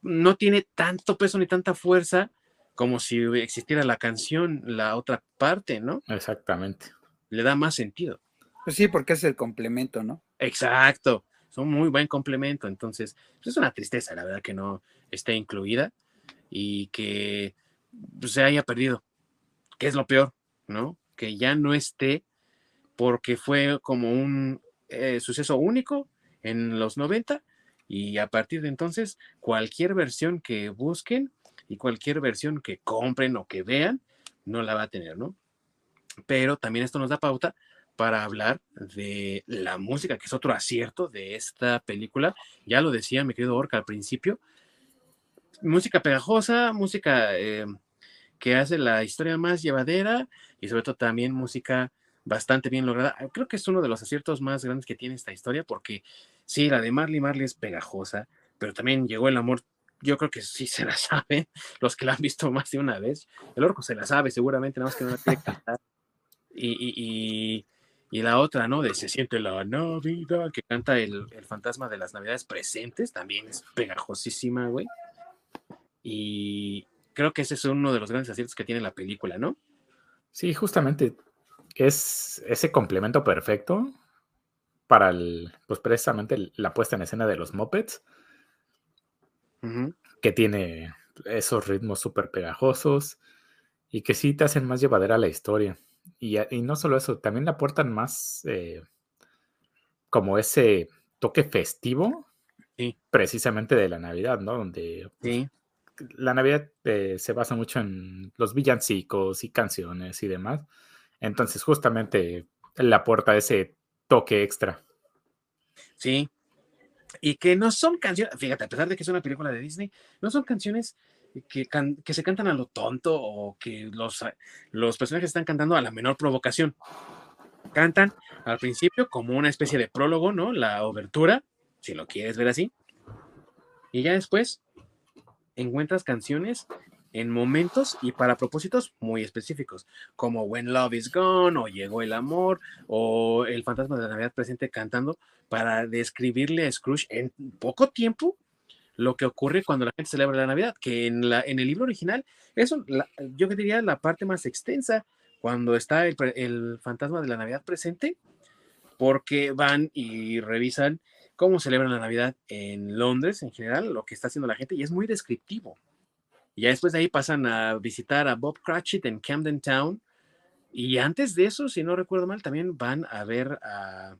no tiene tanto peso ni tanta fuerza como si existiera la canción, la otra parte, ¿no? Exactamente. Le da más sentido. Pues sí, porque es el complemento, ¿no? Exacto. Son muy buen complemento. Entonces, pues es una tristeza, la verdad, que no esté incluida y que pues, se haya perdido, que es lo peor, ¿no? Que ya no esté porque fue como un eh, suceso único en los 90 y a partir de entonces cualquier versión que busquen y cualquier versión que compren o que vean no la va a tener, ¿no? Pero también esto nos da pauta para hablar de la música, que es otro acierto de esta película. Ya lo decía mi querido Orca al principio, música pegajosa, música eh, que hace la historia más llevadera y sobre todo también música bastante bien lograda. Creo que es uno de los aciertos más grandes que tiene esta historia porque sí, la de Marley Marley es pegajosa, pero también llegó el amor. Yo creo que sí se la *laughs* saben los que la han visto más de una vez. El orco se la sabe seguramente, nada más que no la *laughs* cantar. Y, la otra, ¿no? De Se siente la Navidad, que canta el, el fantasma de las Navidades presentes, también es pegajosísima, güey. Y creo que ese es uno de los grandes aciertos que tiene la película, ¿no? Sí, justamente es ese complemento perfecto para el, pues precisamente la puesta en escena de los mopeds, que tiene esos ritmos súper pegajosos y que sí te hacen más llevadera la historia. Y, no solo eso, también le aportan más eh, como ese toque festivo, precisamente de la Navidad, ¿no? Donde sí la Navidad eh, se basa mucho en los villancicos y canciones y demás. Entonces, justamente le aporta ese toque extra. Sí. Y que no son canciones, fíjate, a pesar de que es una película de Disney, no son canciones que, se cantan a lo tonto o que los, los personajes están cantando a la menor provocación. Cantan al principio como una especie de prólogo, ¿no? La obertura, si lo quieres ver así. Y ya después encuentras canciones en momentos y para propósitos muy específicos, como When Love is Gone, o Llegó el Amor, o El Fantasma de la Navidad presente cantando, para describirle a Scrooge en poco tiempo lo que ocurre cuando la gente celebra la Navidad, que en, la, en el libro original, eso, yo diría la parte más extensa, cuando está el, el fantasma de la Navidad presente, porque van y revisan cómo celebran la Navidad en Londres en general, lo que está haciendo la gente, y es muy descriptivo. Y ya después de ahí pasan a visitar a Bob Cratchit en Camden Town. Y antes de eso, si no recuerdo mal, también van a ver a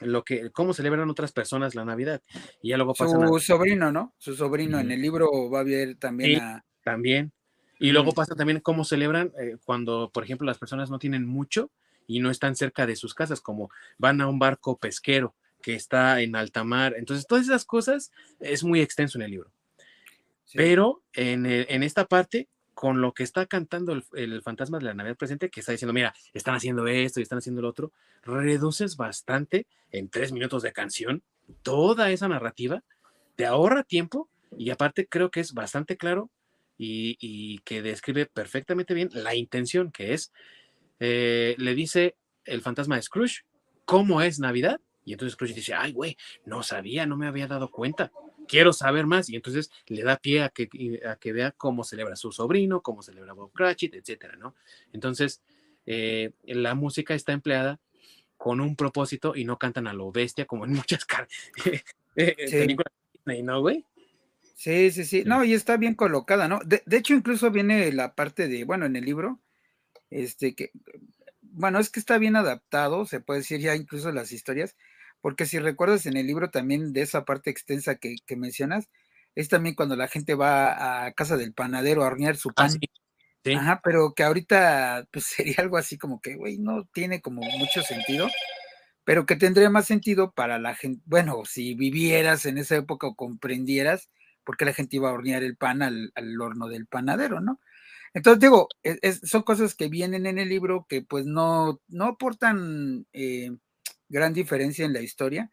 lo que, cómo celebran otras personas la Navidad. Y ya luego pasan Su sobrino, ¿no? Su sobrino en el libro va a ver también a... También. Y luego pasa también cómo celebran eh, cuando, por ejemplo, las personas no tienen mucho y no están cerca de sus casas, como van a un barco pesquero que está en alta mar. Entonces, todas esas cosas es muy extenso en el libro. Pero en, en, esta parte, con lo que está cantando el, el, fantasma de la Navidad presente, que está diciendo, mira, están haciendo esto y están haciendo lo otro, reduces bastante en tres minutos de canción toda esa narrativa, te ahorra tiempo y aparte creo que es bastante claro y, y que describe perfectamente bien la intención que es, eh, le dice el fantasma de Scrooge, ¿cómo es Navidad? Y entonces Scrooge dice, ay, güey, no sabía, no me había dado cuenta quiero saber más y entonces le da pie a que, a que vea cómo celebra su sobrino, cómo celebra Bob Cratchit, etcétera, ¿no? Entonces, eh, la música está empleada con un propósito y no cantan a lo bestia como en muchas eh, películas, ¿no, güey? Sí, sí, sí, no, y está bien colocada, ¿no? De, de, hecho, incluso viene la parte de, bueno, en el libro, este, que, bueno, es que está bien adaptado, se puede decir ya incluso las historias, porque si recuerdas en el libro también de esa parte extensa que, que mencionas, es también cuando la gente va a casa del panadero a hornear su Ah, pan. sí, sí. Ajá, pero que ahorita pues *laughs* sería algo así como que, güey, no tiene como mucho sentido, pero que tendría más sentido para la gente, bueno, si vivieras en esa época o comprendieras por qué la gente iba a hornear el pan al, al horno del panadero, ¿no? Entonces digo, es, es, son cosas que vienen en el libro que pues no, no aportan eh, gran diferencia en la historia,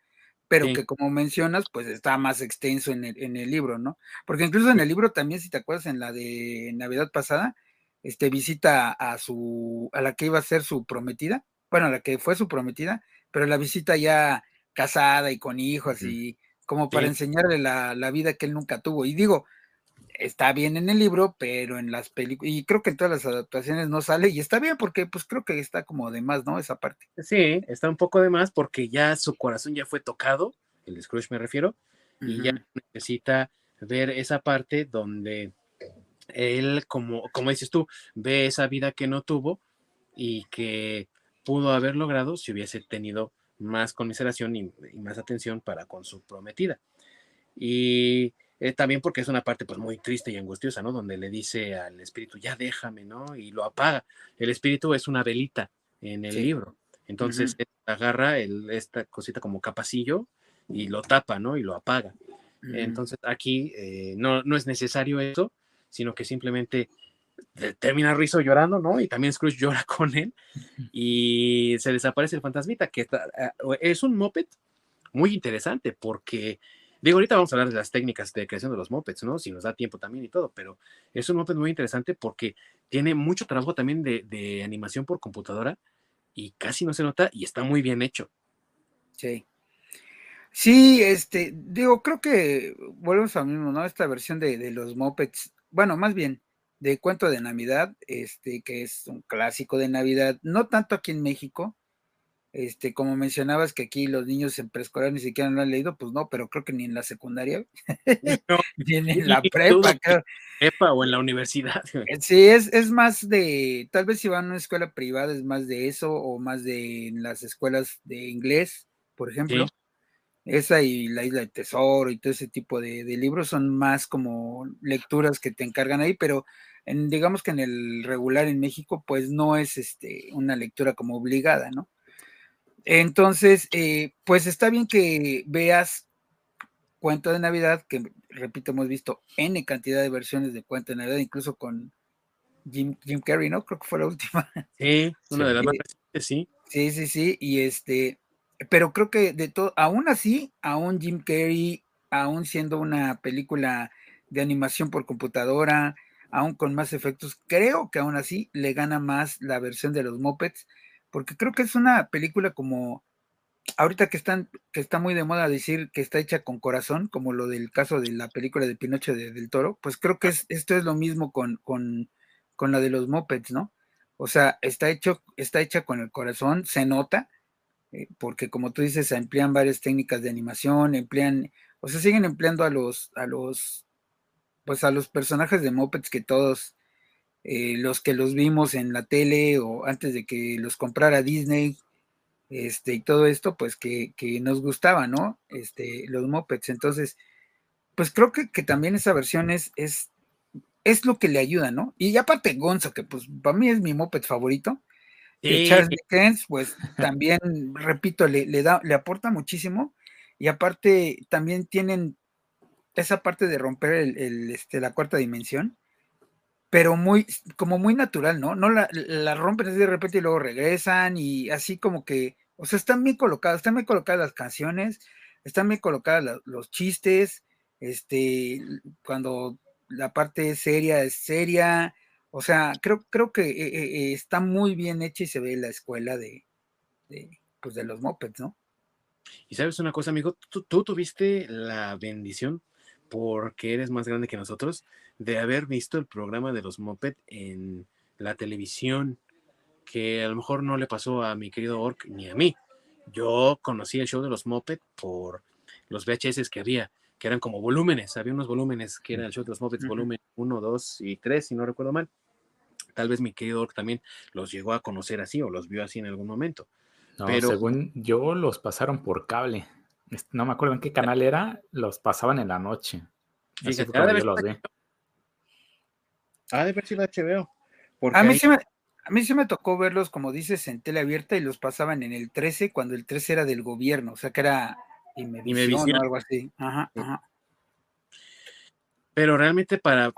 pero sí. que como mencionas, pues está más extenso en el, en el, libro, ¿no? Porque incluso en el libro también, si te acuerdas, en la de Navidad pasada, este visita a su, a la que iba a ser su prometida, bueno, a la que fue su prometida, pero la visita ya casada y con hijos sí. y como para sí. enseñarle la, la, vida que él nunca tuvo. Y digo, está bien en el libro, pero en las películas, y creo que en todas las adaptaciones no sale, y está bien porque pues creo que está como de más, ¿no? Esa parte. Sí, está un poco de más porque ya su corazón ya fue tocado, el Scrooge me refiero, uh -huh. y ya necesita ver esa parte donde él, como, como dices tú, ve esa vida que no tuvo y que pudo haber logrado si hubiese tenido más conmiseración y, y más atención para con su prometida. Y eh, también porque es una parte pues muy triste y angustiosa, ¿no? Donde le dice al espíritu, ya déjame, ¿no? Y lo apaga. El espíritu es una velita en el sí. libro. Entonces uh -huh. agarra el, esta cosita como capacillo y lo tapa, ¿no? Y lo apaga. Uh -huh. Entonces aquí eh, no, no es necesario eso, sino que simplemente termina Rizzo llorando, ¿no? Y también Scrooge llora *laughs* con él y se desaparece el fantasmita, que está, eh, es un moped muy interesante porque Digo, ahorita vamos a hablar de las técnicas de creación de los mopeds, ¿no? Si nos da tiempo también y todo, pero es un moped muy interesante porque tiene mucho trabajo también de, animación por computadora y casi no se nota y está muy bien hecho. Sí. Sí, este, digo, creo que volvemos a lo mismo, ¿no? Esta versión de, de los mopeds, bueno, más bien de Cuento de Navidad, este, que es un clásico de Navidad, no tanto aquí en México, este, como mencionabas que aquí los niños en preescolar ni siquiera lo han leído, pues no, pero creo que ni en la secundaria, no, *laughs* ni en la prepa, creo. Prepa o en la universidad. *laughs* Sí, es, es más de, tal vez si van a una escuela privada es más de eso, o más de en las escuelas de inglés, por ejemplo. Sí. Esa y la isla del tesoro y todo ese tipo de, de, libros son más como lecturas que te encargan ahí, pero en, digamos que en el regular en México, pues no es este, una lectura como obligada, ¿no? Entonces, eh, pues está bien que veas Cuento de Navidad, que repito, hemos visto N cantidad de versiones de Cuento de Navidad, incluso con Jim, Jim Carrey, ¿no? Creo que fue la última. Sí, una de las más recientes, sí. Sí, sí, sí, y este, pero creo que de todo, aún así, aún Jim Carrey, aún siendo una película de animación por computadora, aún con más efectos. Creo que aún así le gana más la versión de los Muppets, porque creo que es una película como ahorita que están, que está muy de moda decir que está hecha con corazón, como lo del caso de la película de Pinocho del Toro, pues creo que es, esto es lo mismo con, con, con la de los Muppets, ¿no? O sea, está hecho, está hecha con el corazón, se nota, eh, porque como tú dices, se emplean varias técnicas de animación, emplean, o sea, siguen empleando a los, a los, pues a los personajes de Muppets que todos, eh, los que los vimos en la tele o antes de que los comprara Disney, este, y todo esto, pues que, que nos gustaba, ¿no? Este, los Muppets. Entonces, pues creo que, que también esa versión es, es, es, lo que le ayuda, ¿no? Y aparte Gonzo, que pues para mí es mi Muppet favorito, sí. Charles Dickens, pues también, repito, le, le, da, le aporta muchísimo. Y aparte también tienen esa parte de romper el, el, este, la cuarta dimensión, pero muy, como muy natural, ¿no? No la, la rompen así de repente y luego regresan y así como que, o sea, están bien colocadas, están bien colocadas las canciones, están bien colocadas los chistes, este, cuando la parte seria es seria, o sea, creo, creo que eh, eh, está muy bien hecha y se ve la escuela de, de, pues de los mopeds, ¿no? Y sabes una cosa, amigo, tú, tú tuviste la bendición porque eres más grande que nosotros, de haber visto el programa de los Moped en la televisión, que a lo mejor no le pasó a mi querido Orc ni a mí. Yo conocí el show de los Moped por los VHS que había, que eran como volúmenes, había unos volúmenes que era el show de los Mopeds, uh -huh. volumen 1, 2 y 3, si no recuerdo mal. Tal vez mi querido Orc también los llegó a conocer así o los vio así en algún momento. No, Pero, según yo, los pasaron por cable no me acuerdo en qué canal era, los pasaban en la noche. Fíjate, los. Ha de ver si la HBO. A mí, ahí... sí me, a mí sí me tocó verlos, como dices, en tele abierta y los pasaban en el 13, cuando el 13 era del gobierno, o sea que era Imevisión o algo así. Ajá, ajá. Pero realmente para,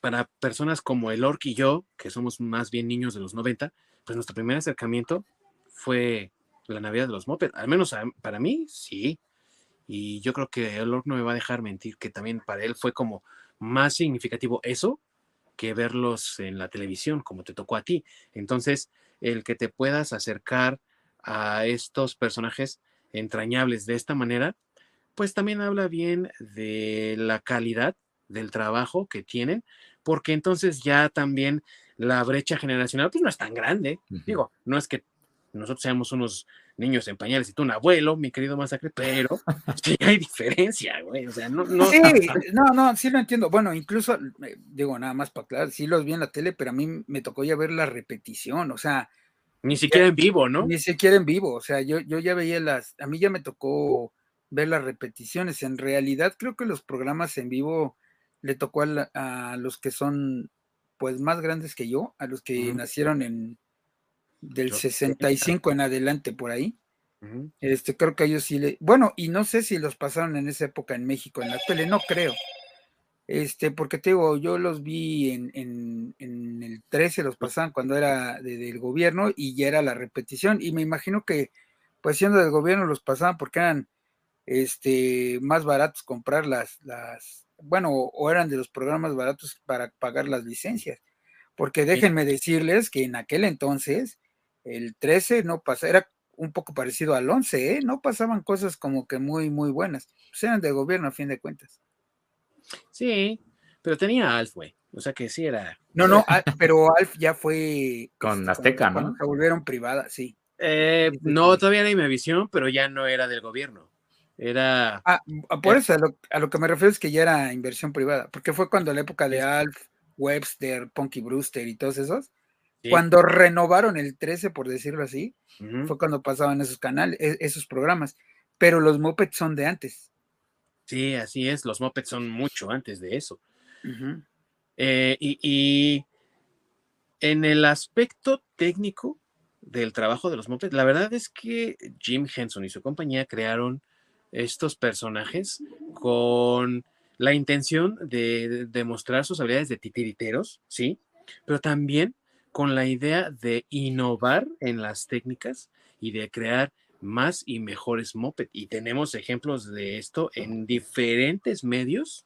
para personas como el Orc y yo, que somos más bien niños de los 90, pues nuestro primer acercamiento fue la Navidad de los Moped. Al menos para mí, sí. Y yo creo que el Lord no me va a dejar mentir que también para él fue como más significativo eso que verlos en la televisión, como te tocó a ti. Entonces, el que te puedas acercar a estos personajes entrañables de esta manera, pues también habla bien de la calidad del trabajo que tienen, porque entonces ya también la brecha generacional pues no es tan grande. Uh -huh. Digo, no es que nosotros seamos unos niños en pañales y tú un abuelo, mi querido Masacre, pero *laughs* sí hay diferencia, güey. O sea, no, no. Sí, no, no, sí lo entiendo. Bueno, incluso, eh, digo, nada más para aclarar, sí los vi en la tele, pero a mí me tocó ya ver la repetición, o sea. Ni siquiera ya, en vivo, ¿no? Ni siquiera en vivo, o sea, yo, yo ya veía las, a mí ya me tocó ver las repeticiones. En realidad, creo que los programas en vivo le tocó a, la, a los que son, pues, más grandes que yo, a los que uh -huh. nacieron en del 65 en adelante por ahí. Uh -huh. Este, creo que ellos sí le. Bueno, y no sé si los pasaron en esa época en México, en la tele, no creo. Este, porque te digo, yo los vi en, en, en el 13, los pasaban cuando era de, del gobierno y ya era la repetición. Y me imagino que, pues siendo del gobierno, los pasaban porque eran este, más baratos comprar las, las, bueno, o eran de los programas baratos para pagar las licencias. Porque déjenme decirles que en aquel entonces el 13 no pasaba, era un poco parecido al 11, ¿eh? no pasaban cosas como que muy, muy buenas. Pues eran de gobierno a fin de cuentas. Sí, pero tenía Alf, güey. O sea que sí era. No, no, pero Alf ya fue. Con este, Azteca, cuando, ¿no? Cuando se volvieron privadas, sí. Eh, no, todavía era Imevisión, pero ya no era del gobierno. Era. Ah, por eso a lo, a lo, que me refiero es que ya era inversión privada, porque fue cuando la época de Alf, Webster, Punky Brewster y todos esos, sí. cuando renovaron el 13, por decirlo así, uh -huh. fue cuando pasaban esos canales, esos programas. Pero los Muppets son de antes. Sí, así es, los Muppets son mucho antes de eso. Uh -huh. eh, y, y, en el aspecto técnico del trabajo de los Muppets, la verdad es que Jim Henson y su compañía crearon estos personajes con la intención de demostrar sus habilidades de titiriteros, ¿sí? Pero también con la idea de innovar en las técnicas y de crear más y mejores moped. Y tenemos ejemplos de esto en diferentes medios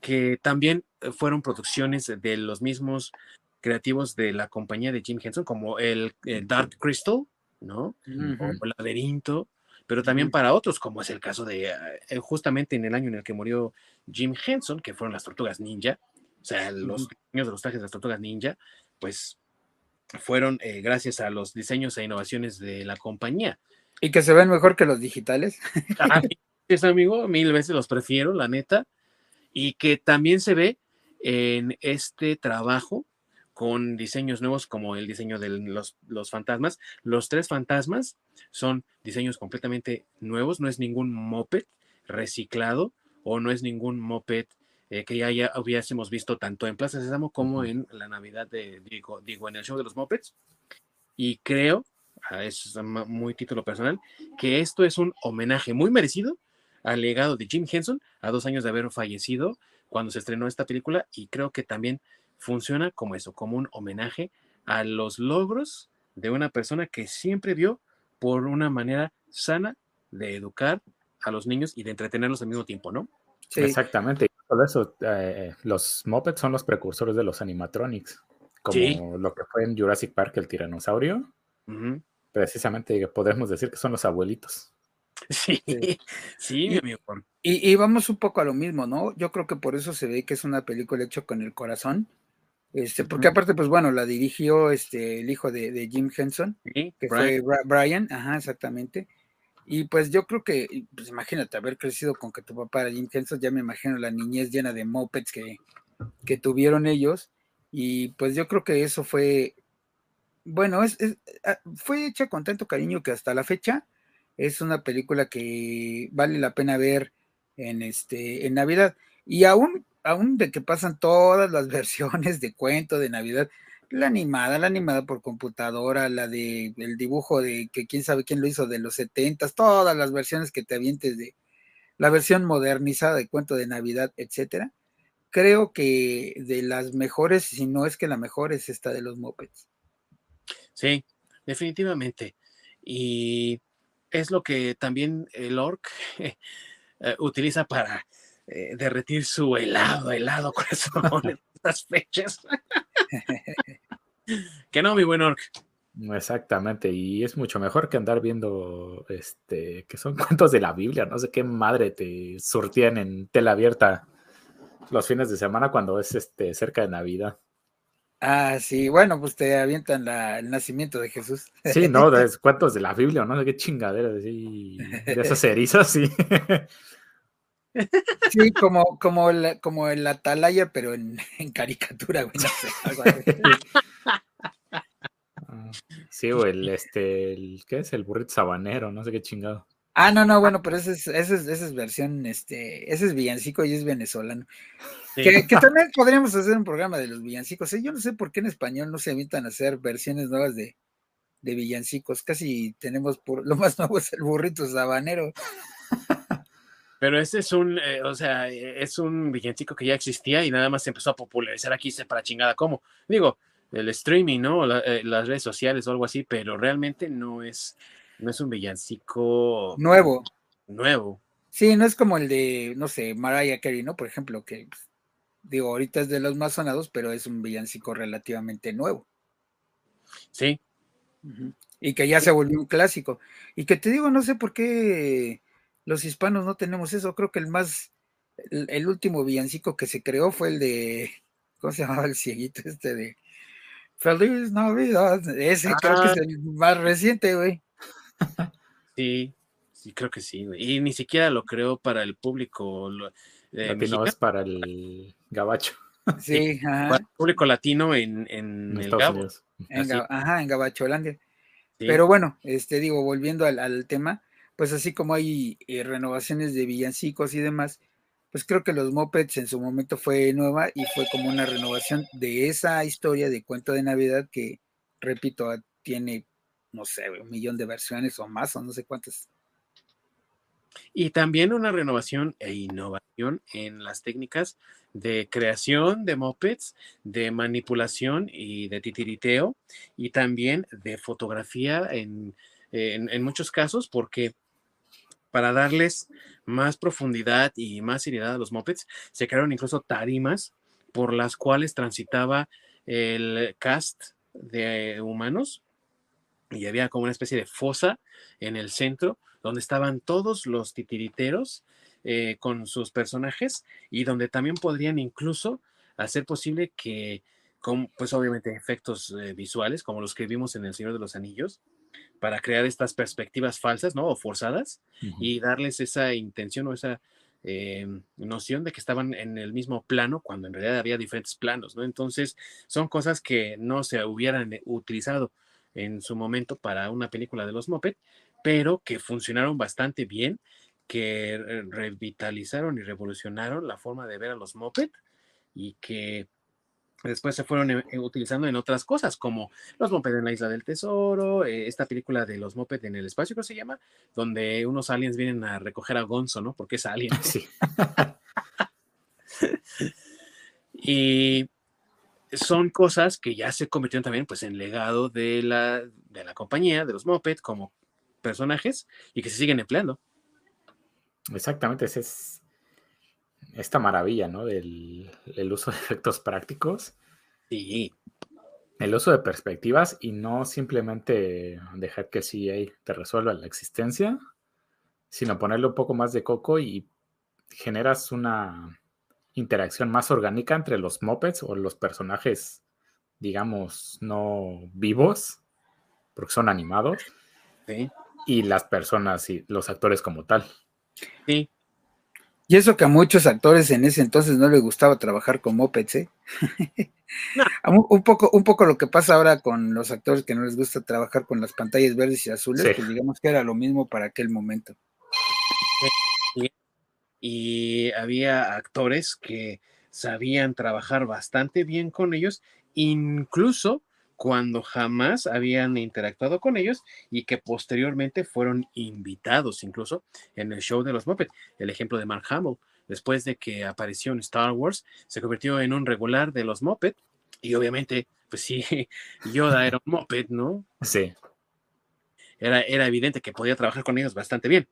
que también fueron producciones de los mismos creativos de la compañía de Jim Henson, como el, el Dark Crystal, ¿no? Ujú. O el Laberinto, pero también para otros, como es el caso de eh, justamente en el año en el que murió Jim Henson, que fueron las tortugas ninja, o sea, los diseños de los trajes de las tortugas ninja, pues fueron eh, gracias a los diseños e innovaciones de la compañía. Y que se ven mejor que los digitales. Ah, es *laughs* amigo, mil veces los prefiero, la neta, y que también se ve en este trabajo con diseños nuevos como el diseño de los, los fantasmas. Los tres fantasmas son diseños completamente nuevos, no es ningún moped reciclado o no es ningún moped eh, que ya, ya hubiésemos visto tanto en Plaza Sésamo como en la Navidad de, digo, digo, en el show de los mopeds. Y creo, ah, es muy título personal, que esto es un homenaje muy merecido al legado de Jim Henson a dos años de haber fallecido cuando se estrenó esta película y creo que también funciona como eso, como un homenaje a los logros de una persona que siempre vio por una manera sana de educar a los niños y de entretenerlos al mismo tiempo, ¿no? Sí. Exactamente. Solo eso, eh, los mopeds son los precursores de los animatronics, como Sí. lo que fue en Jurassic Park el tiranosaurio. Precisamente podemos decir que son los abuelitos. Sí, Sí. *laughs* sí, mi amigo. por- Y, y vamos un poco a lo mismo, ¿no? Yo creo que por eso se ve que es una película hecha con el corazón. Este, porque aparte, pues bueno, la dirigió este, el hijo de, de Jim Henson, Sí, que Brian. fue Bra- Brian, ajá, exactamente. Y pues yo creo que, pues imagínate, haber crecido con que tu papá era Jim Henson, ya me imagino la niñez llena de mopeds que, que tuvieron ellos. Y pues yo creo que eso fue, bueno, es, es- ah, fue hecha con tanto cariño que hasta la fecha es una película que vale la pena ver en este en Navidad. Y aún, aún de que pasan todas las *laughs* versiones de cuento de Navidad, la animada, la animada por computadora, la de el dibujo de que quién sabe quién lo hizo de los setentas, todas las versiones que te avientes de la versión modernizada de cuento de Navidad, etcétera. Creo que de las mejores, si no es que la mejor es esta de los mopeds. Sí, definitivamente. Y es lo que también el orc eh, utiliza para eh, derretir su helado, helado *laughs* corazón en *laughs* estas fechas. *laughs* que no, mi buen orc. Exactamente, y es mucho mejor que andar viendo este que son *laughs* cuentos de la Biblia, no sé qué madre te surtían en tela abierta los fines de semana cuando es este cerca de Navidad. Ah, sí, bueno, pues te avientan la- el nacimiento de Jesús. Sí, no, *laughs* es cuentos de la Biblia, no sé qué chingadera, sí, de esas *laughs* erizas, sí. Sí, como, como, el, como el atalaya, pero en, *laughs* en caricatura, güey, no sé, algo así. *laughs* Ah, Sí, o el este, el, ¿qué es? El burrito sabanero, no sé qué chingado. Ah, no, no, bueno, pero esa es, esa es, versión, este, ese es villancico y es venezolano. Sí. Que, que también *laughs* podríamos hacer un programa de los villancicos. ¿eh? Yo no sé por qué en español no se evitan hacer versiones nuevas de, de villancicos. Casi tenemos por, lo más nuevo es el burrito sabanero. Pero ese es un, eh, o sea, eh, es un villancico que ya existía y nada más se empezó a popularizar aquí, se para chingada cómo. Digo, el streaming, ¿no? La- eh, las redes sociales o algo así, pero realmente no es, no es un villancico Nuevo. nuevo. Sí, no es como el de, no sé, Mariah Carey, ¿no? Por ejemplo, que pues, digo, ahorita es de los más sonados, pero es un villancico relativamente nuevo. Sí. Y que ya se volvió un clásico. Y que te digo, no sé por qué los hispanos no tenemos eso. Creo que el más, el, el último villancico que se creó fue el de, ¿cómo se llamaba el cieguito este de Feliz Navidad? Ese creo que es Ah. el más reciente, güey. *laughs* sí, sí, creo que sí. güey. Y ni siquiera lo creo para el público lo- eh, Latino mexicano, es para el gabacho *laughs* Sí, para ajá. el público latino en, en en el Estados Gabo. Unidos. En, ajá, en Gabacholandia. sí. Pero bueno, este digo, volviendo al, al tema, pues así como hay eh, renovaciones de villancicos y demás, pues creo que los Mopeds en su momento fue nueva y fue como una renovación de esa historia de cuento de Navidad que, repito, ah, tiene, no sé, un millón de versiones o más, o no sé cuántas. Y también una renovación e innovación en las técnicas de creación de mopeds, de manipulación y de titiriteo, y también de fotografía en, en, en muchos casos, porque para darles más profundidad y más seriedad a los mopeds, se crearon incluso tarimas por las cuales transitaba el cast de humanos y había como una especie de fosa en el centro donde estaban todos los titiriteros eh, con sus personajes y donde también podrían incluso hacer posible que, con, pues obviamente efectos eh, visuales como los que vimos en El Señor de los Anillos, para crear estas perspectivas falsas, ¿no? O forzadas y darles esa intención o esa eh, noción de que estaban en el mismo plano cuando en realidad había diferentes planos, ¿no? Entonces son cosas que no se hubieran utilizado en su momento para una película de los Muppet, pero que funcionaron bastante bien, que revitalizaron y revolucionaron la forma de ver a los Muppet y que después se fueron eh, utilizando en otras cosas, como los Muppet en la Isla del Tesoro, eh, esta película de los Muppet en el espacio, ¿cómo se llama? Donde unos aliens vienen a recoger a Gonzo, ¿no? Porque es alien. *laughs* Sí. *laughs* y son cosas que ya se convirtieron también pues en legado de la, de la compañía, de los Muppet, como personajes y que se siguen empleando. Exactamente, ese es esta maravilla, ¿no? Del el uso de efectos prácticos. Sí. El uso de perspectivas y no simplemente dejar que el CGI te resuelva la existencia, sino ponerle un poco más de coco y generas una interacción más orgánica entre los mopeds o los personajes, digamos, no vivos, porque son animados, sí. y las personas y los actores como tal. Sí, y eso que a muchos actores en ese entonces no les gustaba trabajar con mopeds, ¿eh? *laughs* un, poco, un poco lo que pasa ahora con los actores que no les gusta trabajar con las pantallas verdes y azules, pues digamos que era lo mismo para aquel momento. Y había actores que sabían trabajar bastante bien con ellos, incluso cuando jamás habían interactuado con ellos y que posteriormente fueron invitados incluso en el show de los Muppets. El ejemplo de Mark Hamill, después de que apareció en Star Wars, se convirtió en un regular de los Muppets y obviamente, pues sí, *laughs* Yoda era un Muppet, ¿no? Sí. Era, era evidente que podía trabajar con ellos bastante bien.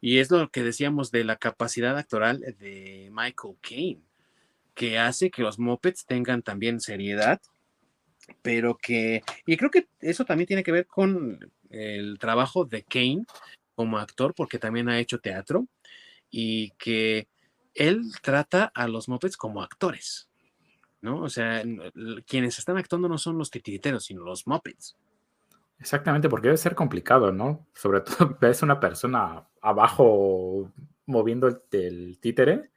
Y es lo que decíamos de la capacidad actoral de Michael Caine, que hace que los Muppets tengan también seriedad pero que, y creo que eso también tiene que ver con el trabajo de Kane como actor, porque también ha hecho teatro y que él trata a los Muppets como actores, ¿no? O sea, quienes están actuando no son los titiriteros, sino los Muppets. Exactamente, porque debe ser complicado, ¿no? Sobre todo *laughs* ves una persona abajo moviendo el, el títere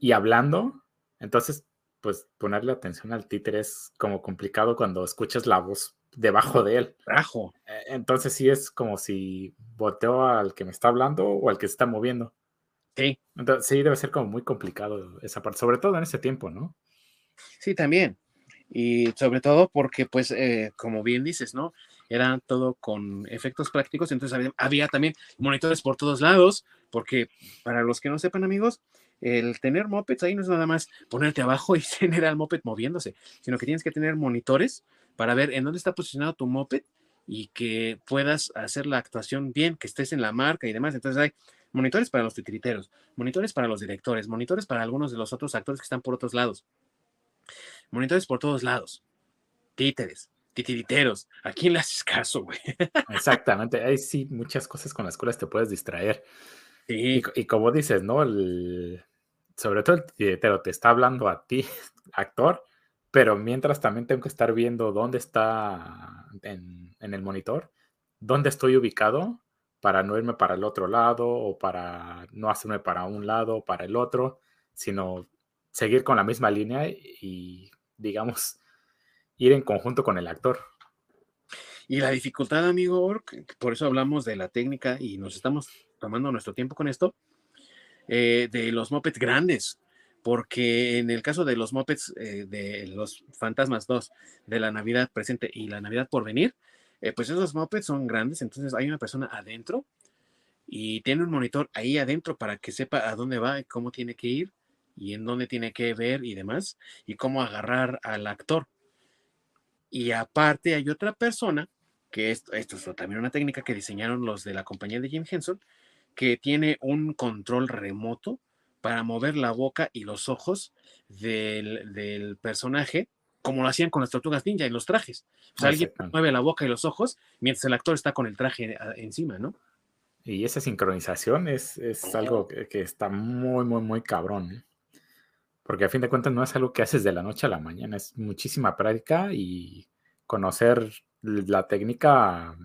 y hablando, entonces pues ponerle atención al títere es como complicado cuando escuchas la voz debajo de él. Bajo. Eh, entonces sí es como si volteo al que me está hablando o al que se está moviendo. Sí. Entonces sí debe ser como muy complicado esa parte, sobre todo en ese tiempo, ¿no? Sí, también. Y sobre todo porque, pues, eh, como bien dices, ¿no? Era todo con efectos prácticos, entonces había, había también monitores por todos lados, porque para los que no sepan, amigos, el tener mopeds ahí no es nada más ponerte abajo y *laughs* tener al moped moviéndose, sino que tienes que tener monitores para ver en dónde está posicionado tu moped y que puedas hacer la actuación bien, que estés en la marca y demás. Entonces hay monitores para los titiriteros, monitores para los directores, monitores para algunos de los otros actores que están por otros lados, monitores por todos lados, títeres, titiriteros. ¿A quién le haces caso, güey? Exactamente. Hay sí muchas cosas con las cuales te puedes distraer. Y, y, como dices, ¿no? El, sobre todo el titiritero te está hablando a ti, *laughs* actor, pero mientras también tengo que estar viendo dónde está en, el monitor, dónde estoy ubicado para no irme para el otro lado o para no hacerme para un lado o para el otro, sino seguir con la misma línea y, digamos, ir en conjunto con el actor. Y la dificultad, amigo, por eso hablamos de la técnica y nos estamos tomando nuestro tiempo con esto, eh, de los mopeds grandes, porque en el caso de los mopeds eh, de los Fantasmas 2, de la Navidad presente y la Navidad por venir, eh, pues esos mopeds son grandes, entonces hay una persona adentro y tiene un monitor ahí adentro para que sepa a dónde va y cómo tiene que ir y en dónde tiene que ver y demás, y cómo agarrar al actor. Y aparte hay otra persona, que esto, esto es también una técnica que diseñaron los de la compañía de Jim Henson, que tiene un control remoto para mover la boca y los ojos del, del personaje, como lo hacían con las tortugas ninja en los trajes. O sea, alguien mueve la boca y los ojos mientras el actor está con el traje a- encima, ¿no? Y esa sincronización es, es algo que, que está muy, muy, muy cabrón. ¿eh? Porque a fin de cuentas no es algo que haces de la noche a la mañana, es muchísima práctica y conocer la técnica,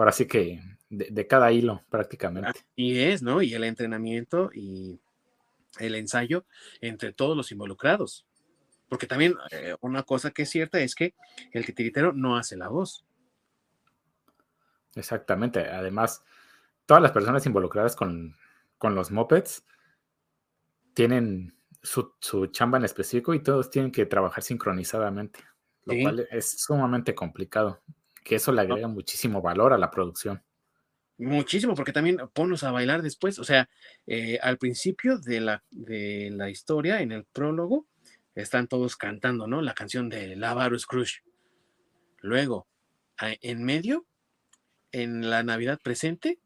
ahora sí que de, de cada hilo prácticamente. Y es, ¿no? Y el entrenamiento y el ensayo entre todos los involucrados. Porque también eh, una cosa que es cierta es que el titiritero no hace la voz. Exactamente. Además, todas las personas involucradas con, con los mopeds tienen su, su chamba en específico y todos tienen que trabajar sincronizadamente, lo Sí. cual es sumamente complicado, que eso le agrega muchísimo valor a la producción. Muchísimo, porque también ponlos a bailar después. O sea, eh, al principio de la, de la historia, en el prólogo, están todos cantando, ¿no? La canción de Lazarus Crush. Luego, en medio, en la Navidad presente,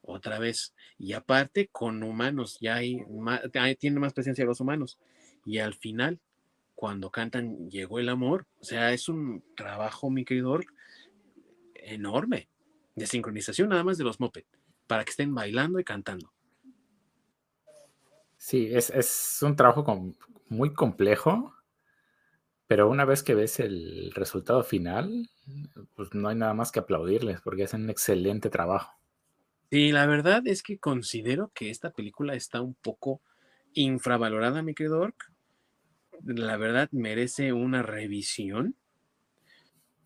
otra vez. Y aparte, con humanos, ya hay más, tiene más presencia los humanos. Y al final, cuando cantan Llegó el amor, o sea, es un trabajo, mi querido enorme de sincronización nada más de los moped, para que estén bailando y cantando. Sí, es, es un trabajo muy complejo, pero una vez que ves el resultado final, pues no hay nada más que aplaudirles porque hacen un excelente trabajo. Sí, la verdad es que considero que esta película está un poco infravalorada, mi querido Orc. La verdad merece una revisión.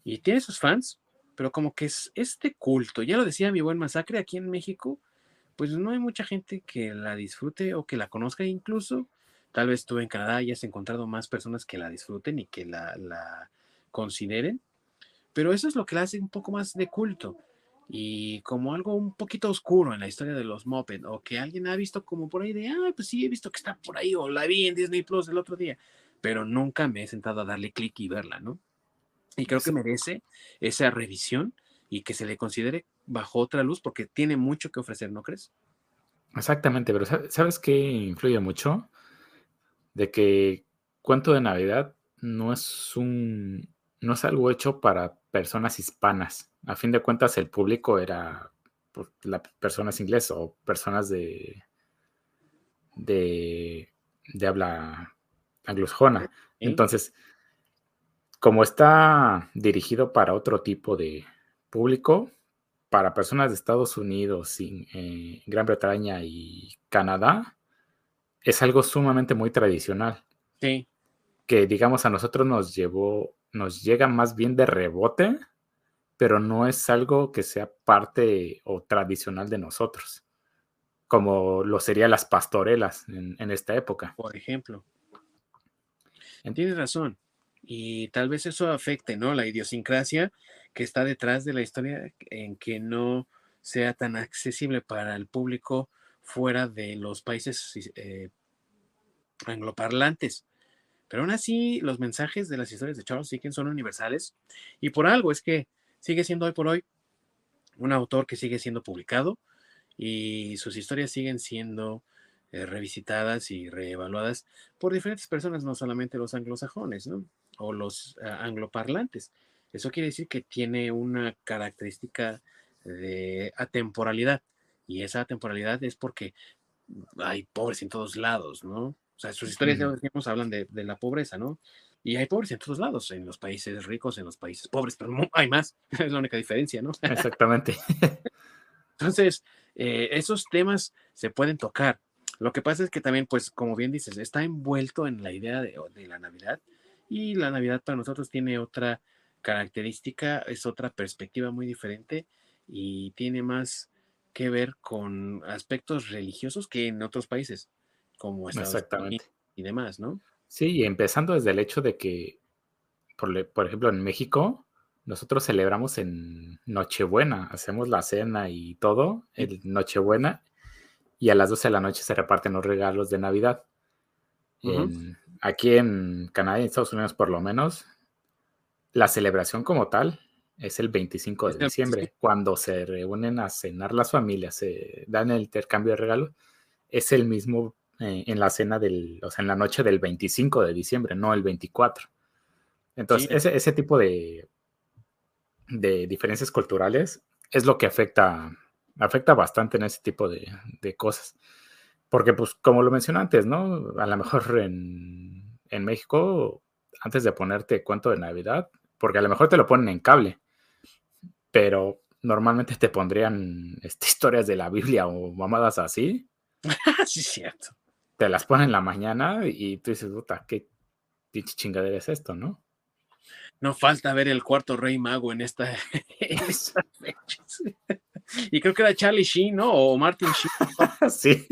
Y tiene sus fans, pero como que es este culto, ya lo decía mi buen masacre aquí en México, pues no hay mucha gente que la disfrute o que la conozca incluso. Tal vez tú en Canadá hayas encontrado más personas que la disfruten y que la, consideren, pero eso es lo que la hace un poco más de culto y como algo un poquito oscuro en la historia de los Muppet o que alguien ha visto como por ahí de, ah, pues sí, he visto que está por ahí o la vi en Disney Plus el otro día, pero nunca me he sentado a darle clic y verla, ¿no? Y creo que merece esa revisión y que se le considere bajo otra luz porque tiene mucho que ofrecer, ¿no crees? Exactamente, pero ¿sab- ¿sabes qué influye mucho? De que Cuento de Navidad no es un no es algo hecho para personas hispanas. A fin de cuentas, el público era pues, las personas inglesas o personas de, de, de habla anglosajona. ¿eh? Como está dirigido para otro tipo de público, para personas de Estados Unidos, eh, Gran Bretaña y Canadá, es algo sumamente muy tradicional, Sí, que digamos a nosotros nos llevó, nos llega más bien de rebote, pero no es algo que sea parte o tradicional de nosotros, como lo serían las pastorelas en, en esta época. por ejemplo. En- Tienes razón. Y tal vez eso afecte, ¿no? La idiosincrasia que está detrás de la historia en que no sea tan accesible para el público fuera de los países eh, angloparlantes. Pero aún así, los mensajes de las historias de Charles Dickens son universales y por algo es que sigue siendo hoy por hoy un autor que sigue siendo publicado y sus historias siguen siendo eh, revisitadas y reevaluadas por diferentes personas, no solamente los anglosajones, ¿no? O los uh, angloparlantes. Eso quiere decir que tiene una característica de atemporalidad y esa atemporalidad es porque hay pobres en todos lados, ¿no? O sea, sus historias, lo decíamos, hablan de, de, la pobreza, ¿no? Y hay pobres en todos lados, en los países ricos, en los países pobres, pero no, hay más, *laughs* es la única diferencia, ¿no? Exactamente. *laughs* Entonces, eh, esos temas se pueden tocar. Lo que pasa es que también, pues, como bien dices, está envuelto en la idea de, de la Navidad y la Navidad para nosotros tiene otra característica, es otra perspectiva muy diferente y tiene más que ver con aspectos religiosos que en otros países como Estados Unidos y demás, ¿no? Sí, y empezando desde el hecho de que, por, por, ejemplo, en México, nosotros celebramos en Nochebuena, hacemos la cena y todo, el Nochebuena, y a las 12 de la noche se reparten los regalos de Navidad. Uh -huh. en, aquí en Canadá y Estados Unidos, por lo menos, la celebración como tal es el 25 de diciembre, sí. cuando se reúnen a cenar las familias, se dan el intercambio de regalos, es el mismo eh, en la cena del, o sea, en la noche del 25 de diciembre, no el 24. Entonces, ese, ese tipo de, de diferencias culturales es lo que afecta, afecta bastante en ese tipo de, de cosas. Porque, pues, como lo mencioné antes, ¿no? A lo mejor en, en México, antes de ponerte cuento de Navidad, porque a lo mejor te lo ponen en cable, pero normalmente te pondrían este, *laughs* historias de la Biblia o mamadas así. *laughs* sí, cierto. Te las ponen en la mañana y tú dices, puta, qué pinche chingadera es esto, ¿no? No falta ver el cuarto rey mago en esta, *laughs* en estas fechas. Y creo que era Charlie Sheen, ¿no? O Martin Sheen. *laughs* sí.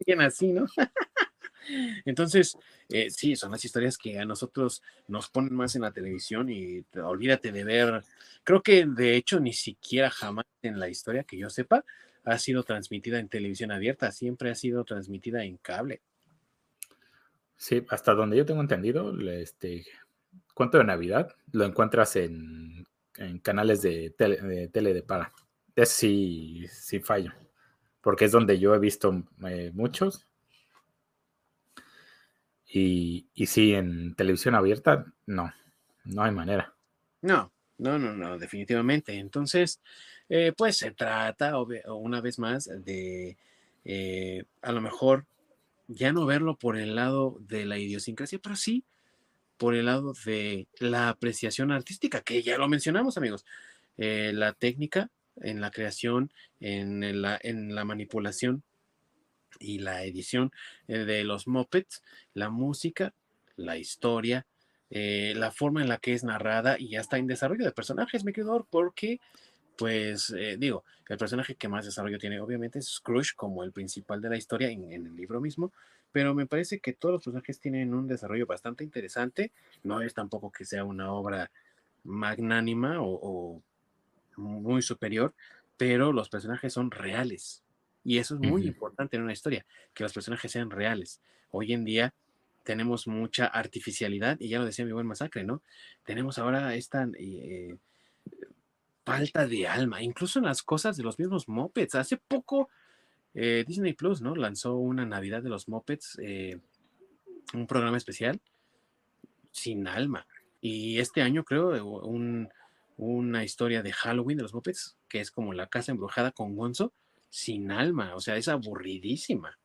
Alguien así, ¿no? *laughs* Entonces, eh, sí, son las historias que a nosotros nos ponen más en la televisión y te- olvídate de ver. Creo que de hecho ni siquiera jamás en la historia que yo sepa ha sido transmitida en televisión abierta, siempre ha sido transmitida en cable. Sí, hasta donde yo tengo entendido, este cuento de Navidad lo encuentras en, en canales de tele, de tele de paga. Es sí, sí fallo, porque es donde yo he visto eh, muchos. Y, y sí, en televisión abierta, no, no hay manera. No, no, no, no, definitivamente. Entonces, eh, pues se trata una vez más de eh, a lo mejor ya no verlo por el lado de la idiosincrasia, pero sí por el lado de la apreciación artística, que ya lo mencionamos, amigos. La técnica en la creación, en la, en la manipulación y la edición eh, de los mopeds, la música, la historia, eh, la forma en la que es narrada y hasta en desarrollo de personajes, mi querido Or, porque, pues, eh, digo, el personaje que más desarrollo tiene obviamente es Scrooge como el principal de la historia en, el libro mismo, pero me parece que todos los personajes tienen un desarrollo bastante interesante, no es tampoco que sea una obra magnánima o muy superior, pero los personajes son reales. Y eso es muy importante en una historia, que los personajes sean reales. Hoy en día tenemos mucha artificialidad, y ya lo decía mi buen masacre, ¿no? Tenemos ahora esta eh, falta de alma, incluso en las cosas de los mismos mopeds. Hace poco eh, Disney Plus, ¿no? Lanzó una Navidad de los mopeds, eh, un programa especial sin alma. Y este año creo un, una historia de Halloween de los mopeds, que es como la casa embrujada con Gonzo, sin alma, o sea, es aburridísima.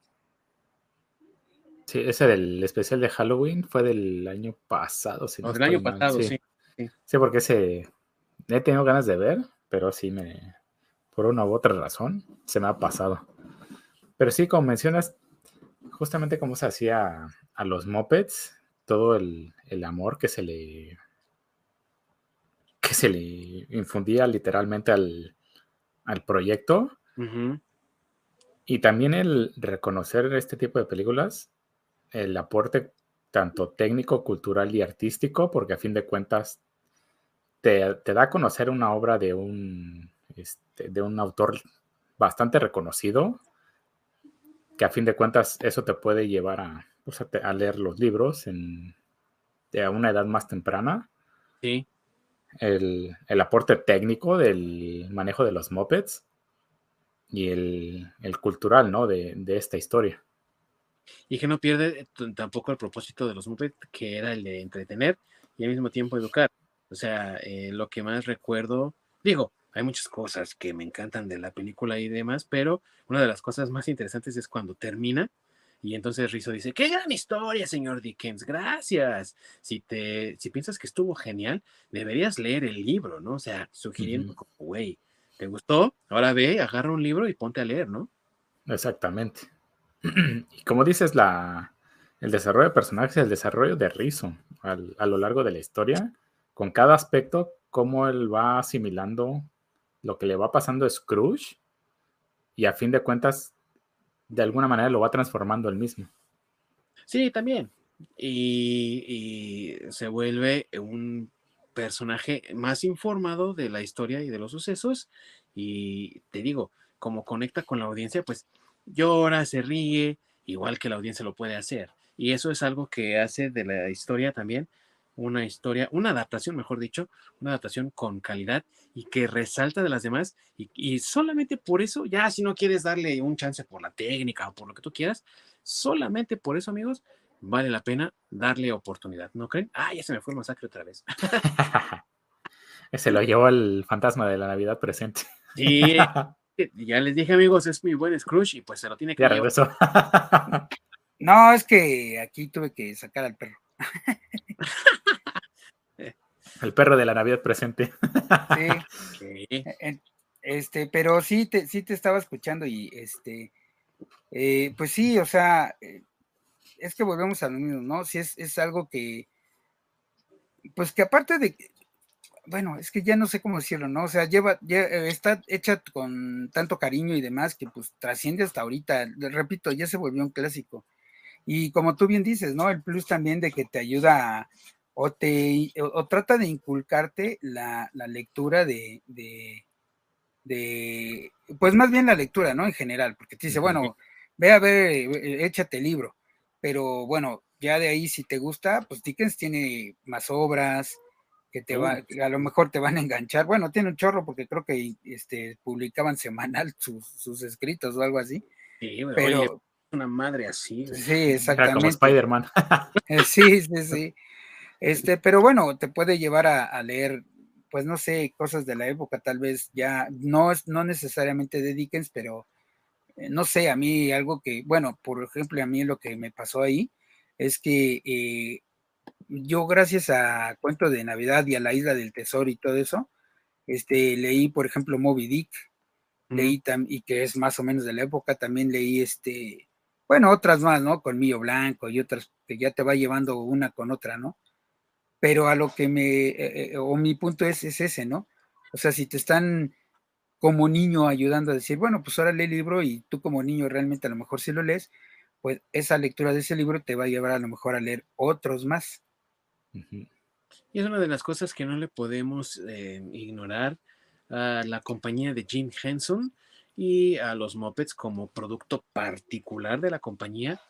Sí, ese del especial de Halloween fue del año pasado. Si no O del año mal, pasado, sí. sí. Sí, porque ese he tenido ganas de ver, pero sí me, por una u otra razón, se me ha pasado. Pero sí, como mencionas, justamente como se hacía a los mopeds, todo el, el amor que se le que se le infundía literalmente al, al proyecto. Y también el reconocer este tipo de películas, el aporte tanto técnico, cultural y artístico, porque a fin de cuentas te, te da a conocer una obra de un, este, de un autor bastante reconocido, que a fin de cuentas eso te puede llevar a, pues, a, te- a leer los libros en, de a una edad más temprana. Sí, El, el aporte técnico del manejo de los mopeds y el, el cultural, ¿no? De, de esta historia. y que no pierde tampoco el propósito de los Muppets, que era el de entretener y al mismo tiempo educar. O sea, eh, lo que más recuerdo, digo, hay muchas cosas que me encantan de la película y demás, pero una de las cosas más interesantes es cuando termina y entonces Rizzo dice, qué gran historia, señor Dickens, gracias. Si te, si piensas que estuvo genial, deberías leer el libro, ¿no? O sea, sugiriendo, güey, ¿te gustó? Ahora ve, agarra un libro y ponte a leer, ¿no? Exactamente. *clears throat* Y como dices, la, el desarrollo de personajes, el desarrollo de Rizzo al- a lo largo de la historia, con cada aspecto, cómo él va asimilando lo que le va pasando a Scrooge y a fin de cuentas, de alguna manera lo va transformando él mismo. Sí, también. Y, y se vuelve un personaje más informado de la historia y de los sucesos. Y te digo, como conecta con la audiencia, pues llora, se ríe, igual que la audiencia lo puede hacer. Y eso es algo que hace de la historia también una historia, una adaptación, mejor dicho, una adaptación con calidad y que resalta de las demás. Y, y solamente por eso, ya si no quieres darle un chance por la técnica o por lo que tú quieras, Solamente por eso, amigos, vale la pena darle oportunidad, ¿no creen? Ah, ya se me fue el masacre otra vez. *laughs* se lo llevó el fantasma de la Navidad presente. Sí, *laughs* ya les dije, amigos, es muy buen Scrooge y pues se lo tiene que ya regresó. *laughs* No, es que aquí tuve que sacar al perro. El perro de la Navidad presente. Sí. *laughs* Este, pero sí te, sí te estaba escuchando y este, eh, pues sí, o sea, eh, es que volvemos a lo mismo, ¿no? Si es, es algo que, pues que aparte de, bueno, es que ya no sé cómo decirlo, ¿no? O sea, lleva, ya eh, está hecha con tanto cariño y demás que pues trasciende hasta ahorita. Repito, ya se volvió un clásico. Y como tú bien dices, ¿no? El plus también de que te ayuda o te o, trata de inculcarte la, lectura de, de, de, pues más bien la lectura, ¿no? En general, porque te dice, bueno, ve a ver, eh, échate el libro. Pero bueno, ya de ahí si te gusta, pues Dickens tiene más obras, que te va, a lo mejor te van a enganchar. Bueno, tiene un chorro porque creo que este, publicaban semanal *laughs* sus, escritos o algo así. Sí, pero una madre así. Sí, exactamente. como Spider-Man. Eh, sí, sí, sí. Este, pero bueno, te puede llevar a, leer, pues no sé, cosas de la época, tal vez ya, no, no necesariamente de Dickens, pero eh, no sé, a mí algo que, bueno, por ejemplo, a mí lo que me pasó ahí es que eh, yo gracias a Cuento de Navidad y a la Isla del Tesoro y todo eso, este, leí, por ejemplo, Moby Dick, leí y que es más o menos de la época, también leí este, bueno, otras más, ¿no? Colmillo Blanco y otras que ya te va llevando una con otra, ¿no? Pero a lo que me, eh, eh, o mi punto es, es ese, ¿no? O sea, si te están como niño ayudando a decir, bueno, pues ahora lee el libro y tú como niño realmente a lo mejor si lo lees, pues esa lectura de ese libro te va a llevar a lo mejor a leer otros más. Y es una de las cosas que no le podemos eh, ignorar a la compañía de Jim Henson y a los mopeds como producto particular de la compañía.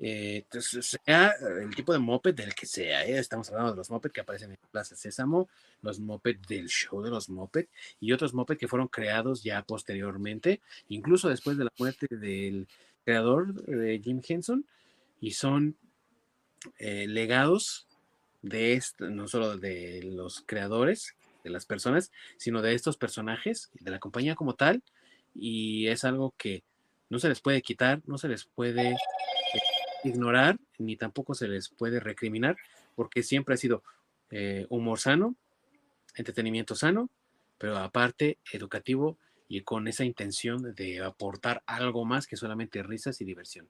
Eh, sea el tipo de moped del que sea, ¿eh? estamos hablando de los moped que aparecen en Plaza Sésamo, los moped del show de los moped y otros moped que fueron creados ya posteriormente, incluso después de la muerte del creador de Jim Henson, y son legados de esto, no solo de los creadores, de las personas, sino de estos personajes, de la compañía como tal, y es algo que no se les puede quitar, no se les puede eh, ignorar, ni tampoco se les puede recriminar, porque siempre ha sido eh, humor sano, entretenimiento sano, pero aparte educativo y con esa intención de aportar algo más que solamente risas y diversión.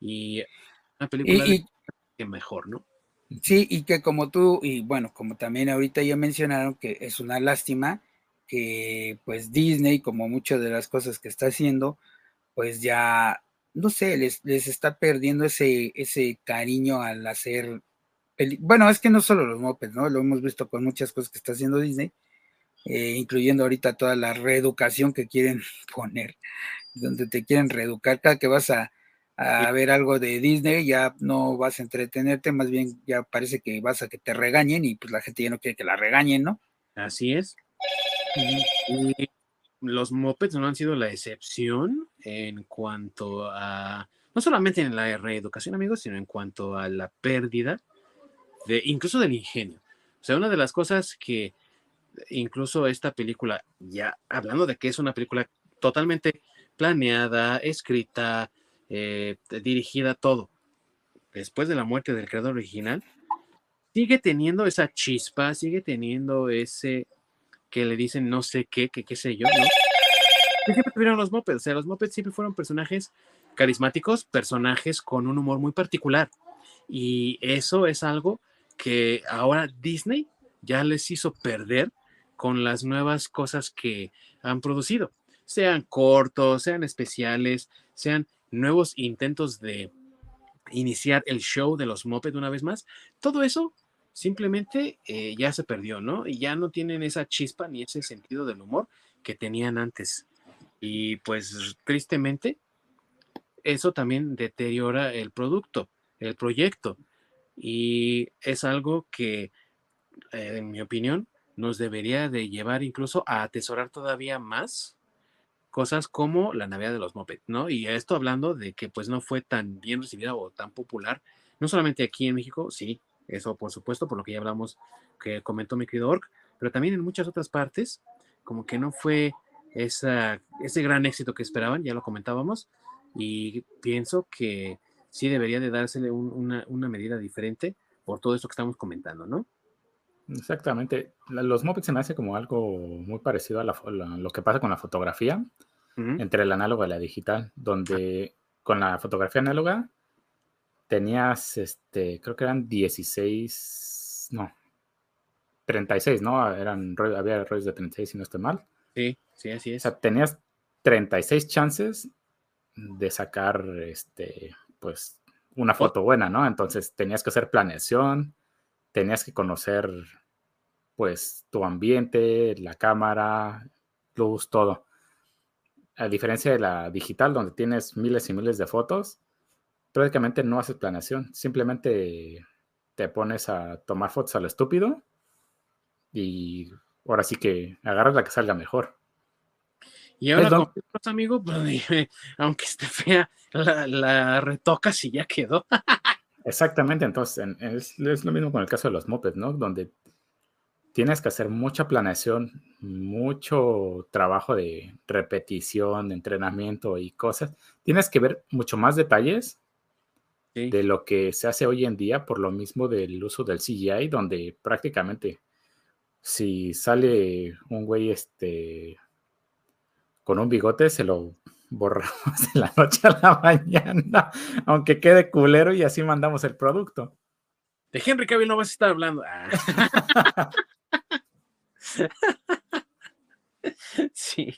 Y una película que mejor, ¿no? Sí, y que como tú, y bueno, como también ahorita ya mencionaron, que es una lástima que pues Disney, como muchas de las cosas que está haciendo, pues ya, no sé, les, les está perdiendo ese, ese cariño al hacer, bueno, es que no solo los mopeds, ¿no? Lo hemos visto con muchas cosas que está haciendo Disney, eh, incluyendo ahorita toda la reeducación que quieren *laughs* poner, donde te quieren reeducar, cada que vas a a ver algo de Disney, ya no vas a entretenerte, más bien ya parece que vas a que te regañen y pues la gente ya no quiere que la regañen, ¿no? Así es. Y los mopeds no han sido la excepción en cuanto a, no solamente en la reeducación, amigos, sino en cuanto a la pérdida de, incluso del ingenio. O sea, una de las cosas que incluso esta película, ya hablando de que es una película totalmente planeada, escrita, eh, dirigida todo, después de la muerte del creador original, sigue teniendo esa chispa, sigue teniendo ese que le dicen no sé qué, que qué sé yo, ¿no? siempre tuvieron los mopeds, o sea, los mopeds siempre fueron personajes carismáticos, personajes con un humor muy particular. Y eso es algo que ahora Disney ya les hizo perder con las nuevas cosas que han producido, sean cortos, sean especiales, sean nuevos intentos de iniciar el show de los Moped una vez más, todo eso simplemente eh, ya se perdió, ¿no? Y ya no tienen esa chispa ni ese sentido del humor que tenían antes. Y pues tristemente, eso también deteriora el producto, el proyecto. Y es algo que, eh, en mi opinión, nos debería de llevar incluso a atesorar todavía más cosas como la Navidad de los Moped, ¿no? Y esto hablando de que pues no fue tan bien recibida o tan popular, no solamente aquí en México, sí, eso por supuesto, por lo que ya hablamos, que comentó mi querido Orc, pero también en muchas otras partes, como que no fue esa, ese gran éxito que esperaban, ya lo comentábamos, y pienso que sí debería de dársele una, una medida diferente por todo esto que estamos comentando, ¿no? Exactamente. Los mopeds se me hace como algo muy parecido a, lo que pasa con la fotografía, entre el análogo y la digital, donde con la fotografía análoga tenías, este, creo que eran 16, no, 36, ¿no? Eran, había rollos de 36 si no estoy mal. Sí, sí, así es. O sea, tenías 36 chances de sacar, este, pues, una foto buena, ¿no? Entonces tenías que hacer planeación, tenías que conocer, pues, tu ambiente, la cámara, luz, todo. A diferencia de la digital, donde tienes miles y miles de fotos, prácticamente no haces planeación, simplemente te pones a tomar fotos a lo estúpido y ahora sí que agarras la que salga mejor. Y ahora con otros amigos, pues, *laughs* aunque esté fea, la, la retocas y ya quedó. *laughs* Exactamente, entonces es, es, lo mismo con el caso de los mopeds, ¿no? Donde tienes que hacer mucha planeación, mucho trabajo de repetición, de entrenamiento y cosas. Tienes que ver mucho más detalles de lo que se hace hoy en día por lo mismo del uso del CGI, donde prácticamente si sale un güey este con un bigote, se lo borramos *laughs* de la noche a la mañana, aunque quede culero y así mandamos el producto. De Henry Cavill no vas a estar hablando. Ah. *laughs* *laughs* sí,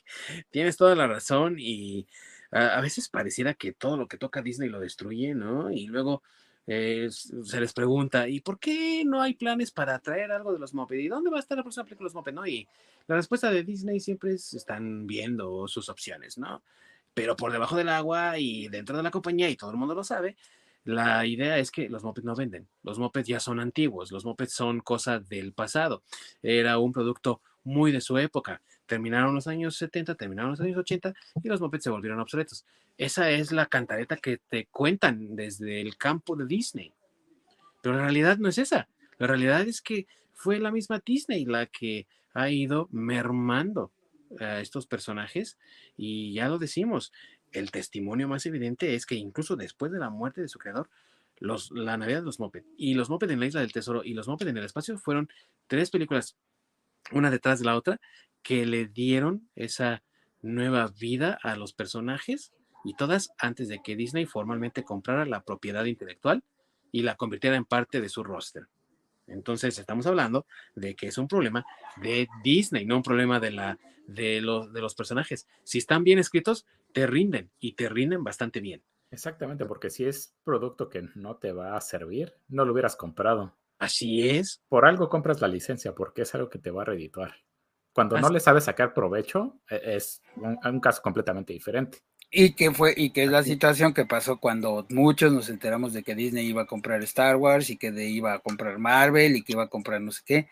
tienes toda la razón y a, veces pareciera que todo lo que toca Disney lo destruye, ¿no? Y luego eh, se les pregunta, ¿y por qué no hay planes para traer algo de los Muppets? ¿Y dónde va a estar la próxima película de los Muppets? ¿no? Y la respuesta de Disney siempre es, están viendo sus opciones, ¿no? Pero por debajo del agua y dentro de la compañía, y todo el mundo lo sabe, la idea es que los mopeds no venden. Los mopeds ya son antiguos, los mopeds son cosa del pasado. Era un producto muy de su época. Terminaron los años 70, terminaron los años 80 y los mopeds se volvieron obsoletos. Esa es la cantareta que te cuentan desde el campo de Disney. Pero la realidad no es esa. La realidad es que fue la misma Disney la que ha ido mermando a estos personajes y ya lo decimos, el testimonio más evidente es que incluso después de la muerte de su creador, los, la Navidad de los Moped y los Moped en la Isla del Tesoro y los Moped en el Espacio fueron tres películas, una detrás de la otra, que le dieron esa nueva vida a los personajes y todas antes de que Disney formalmente comprara la propiedad intelectual y la convirtiera en parte de su roster. Entonces estamos hablando de que es un problema de Disney, no un problema de, la, de, los, de los personajes. Si están bien escritos, te rinden y te rinden bastante bien. Exactamente, porque si es producto que no te va a servir, no lo hubieras comprado. Así es. Por algo compras la licencia, porque es algo que te va a redituar. Cuando no le sabes sacar provecho, e, es un, caso completamente diferente. Y que fue, y que es la situación que pasó cuando muchos nos enteramos de que Disney iba a comprar Star Wars y que de, iba a comprar Marvel y que iba a comprar no sé qué,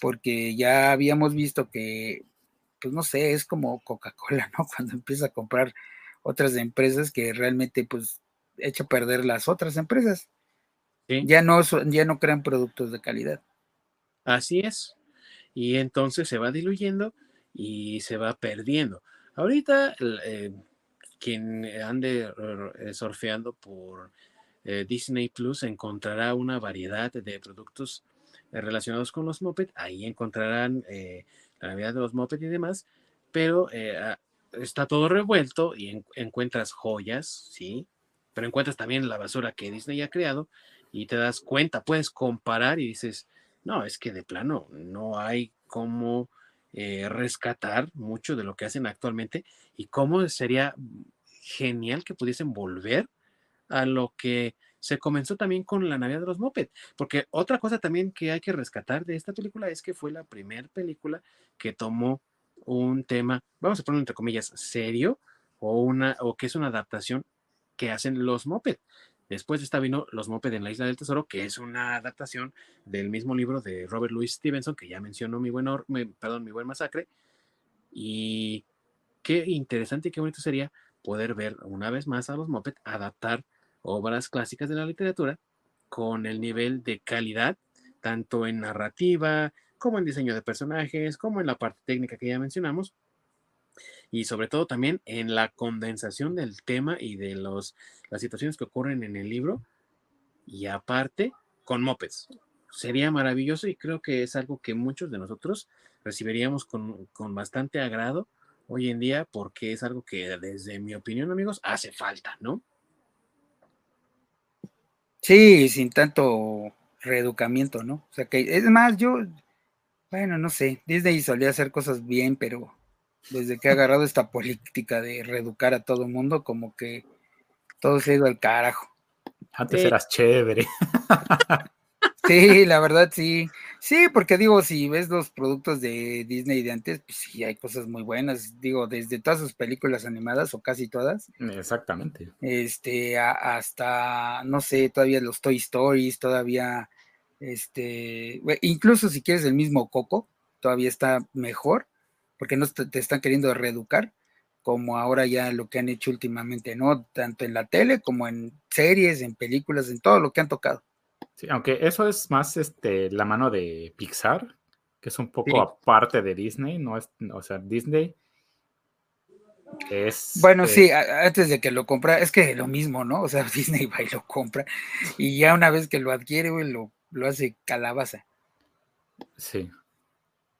porque ya habíamos visto que pues no sé, es como Coca-Cola, ¿no? *laughs* Cuando empieza a comprar otras empresas que realmente pues echa a perder las otras empresas. Ya, no, ya no crean productos de calidad. Así es. Y entonces se va diluyendo y se va perdiendo. Ahorita, eh, quien ande eh, surfeando por eh, Disney Plus encontrará una variedad de productos relacionados con los moped. Ahí encontrarán la Navidad de los Moped y demás, pero ah, está todo revuelto y encuentras joyas, ¿sí? Pero encuentras también la basura que Disney ha creado y te das cuenta, puedes comparar y dices, no, es que de plano no hay cómo eh, rescatar mucho de lo que hacen actualmente y cómo sería genial que pudiesen volver a lo que se comenzó también con la Navidad de los Moped, porque otra cosa también que hay que rescatar de esta película es que fue la primera película que tomó un tema, vamos a ponerlo entre comillas, serio, o, una, o que es una adaptación que hacen los Moped. Después de esta vino Los Moped en la Isla del Tesoro, que es una adaptación del mismo libro de Robert Louis Stevenson, que ya mencionó mi buen, perdón, mi buen masacre, y qué interesante y qué bonito sería poder ver una vez más a los Muppet adaptar obras clásicas de la literatura con el nivel de calidad, tanto en narrativa, como en diseño de personajes, como en la parte técnica que ya mencionamos, y sobre todo también en la condensación del tema y de los, las situaciones que ocurren en el libro, y aparte con mopeds. Sería maravilloso y creo que es algo que muchos de nosotros recibiríamos con, con bastante agrado hoy en día porque es algo que desde mi opinión amigos hace falta, ¿no? Sí, sin tanto reeducamiento, ¿no? O sea que, es más, yo, bueno, no sé, Disney solía hacer cosas bien, pero desde que ha agarrado esta política de reeducar a todo el mundo, como que todo se ha ido al carajo. Antes eras chévere. Sí, la verdad sí. Sí, porque digo, si ves los productos de Disney de antes, pues sí, hay cosas muy buenas. Digo, desde todas sus películas animadas o casi todas. Exactamente. Este, hasta, no sé, todavía los Toy Stories, todavía, este, incluso si quieres el mismo Coco, todavía está mejor, porque no te, te están queriendo reeducar, como ahora ya lo que han hecho últimamente, ¿no? Tanto en la tele como en series, en películas, en todo lo que han tocado. Sí, aunque eso es más este, la mano de Pixar, que es un poco aparte de Disney, no es, o sea, Disney es... Bueno, eh, sí, antes de que lo compra, es que lo mismo, ¿no? O sea, *laughs* Disney va y lo compra, y ya una vez que lo adquiere, lo, lo hace calabaza. Sí.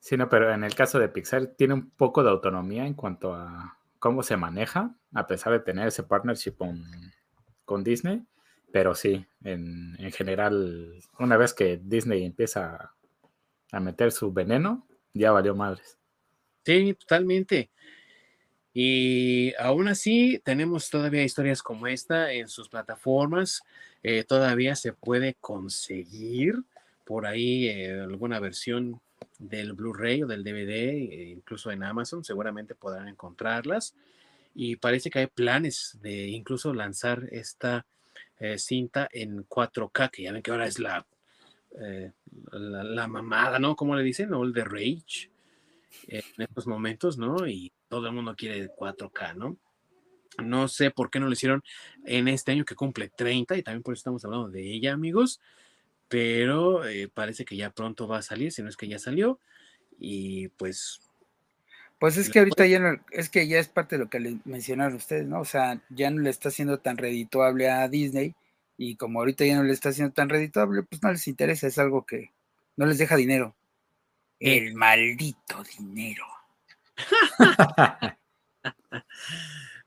Sí, no, pero en el caso de Pixar tiene un poco de autonomía en cuanto a cómo se maneja, a pesar de tener ese partnership con, con Disney pero sí, en, general, una vez que Disney empieza a meter su veneno, ya valió madres. Sí, totalmente. Y aún así, tenemos todavía historias como esta en sus plataformas. Eh, todavía se puede conseguir por ahí eh, alguna versión del Blu-ray o del DVD, eh, incluso en Amazon, seguramente podrán encontrarlas. Y parece que hay planes de incluso lanzar esta eh, cinta en 4K, que ya ven que ahora es la, eh, la, mamada, ¿no? ¿Cómo le dicen? O el de Rage en estos momentos, ¿no? Y todo el mundo quiere 4K, ¿no? No sé por qué no lo hicieron en este año que cumple 30 y también por eso estamos hablando de ella, amigos. Pero eh, parece que ya pronto va a salir, si no es que ya salió. Y pues pues es que ahorita ya no, es que ya es parte de lo que le mencionaron ustedes, ¿no? O sea, ya no le está siendo tan redituable a Disney y como ahorita ya no le está siendo tan redituable, pues no les interesa, es algo que no les deja dinero. El maldito dinero. *laughs*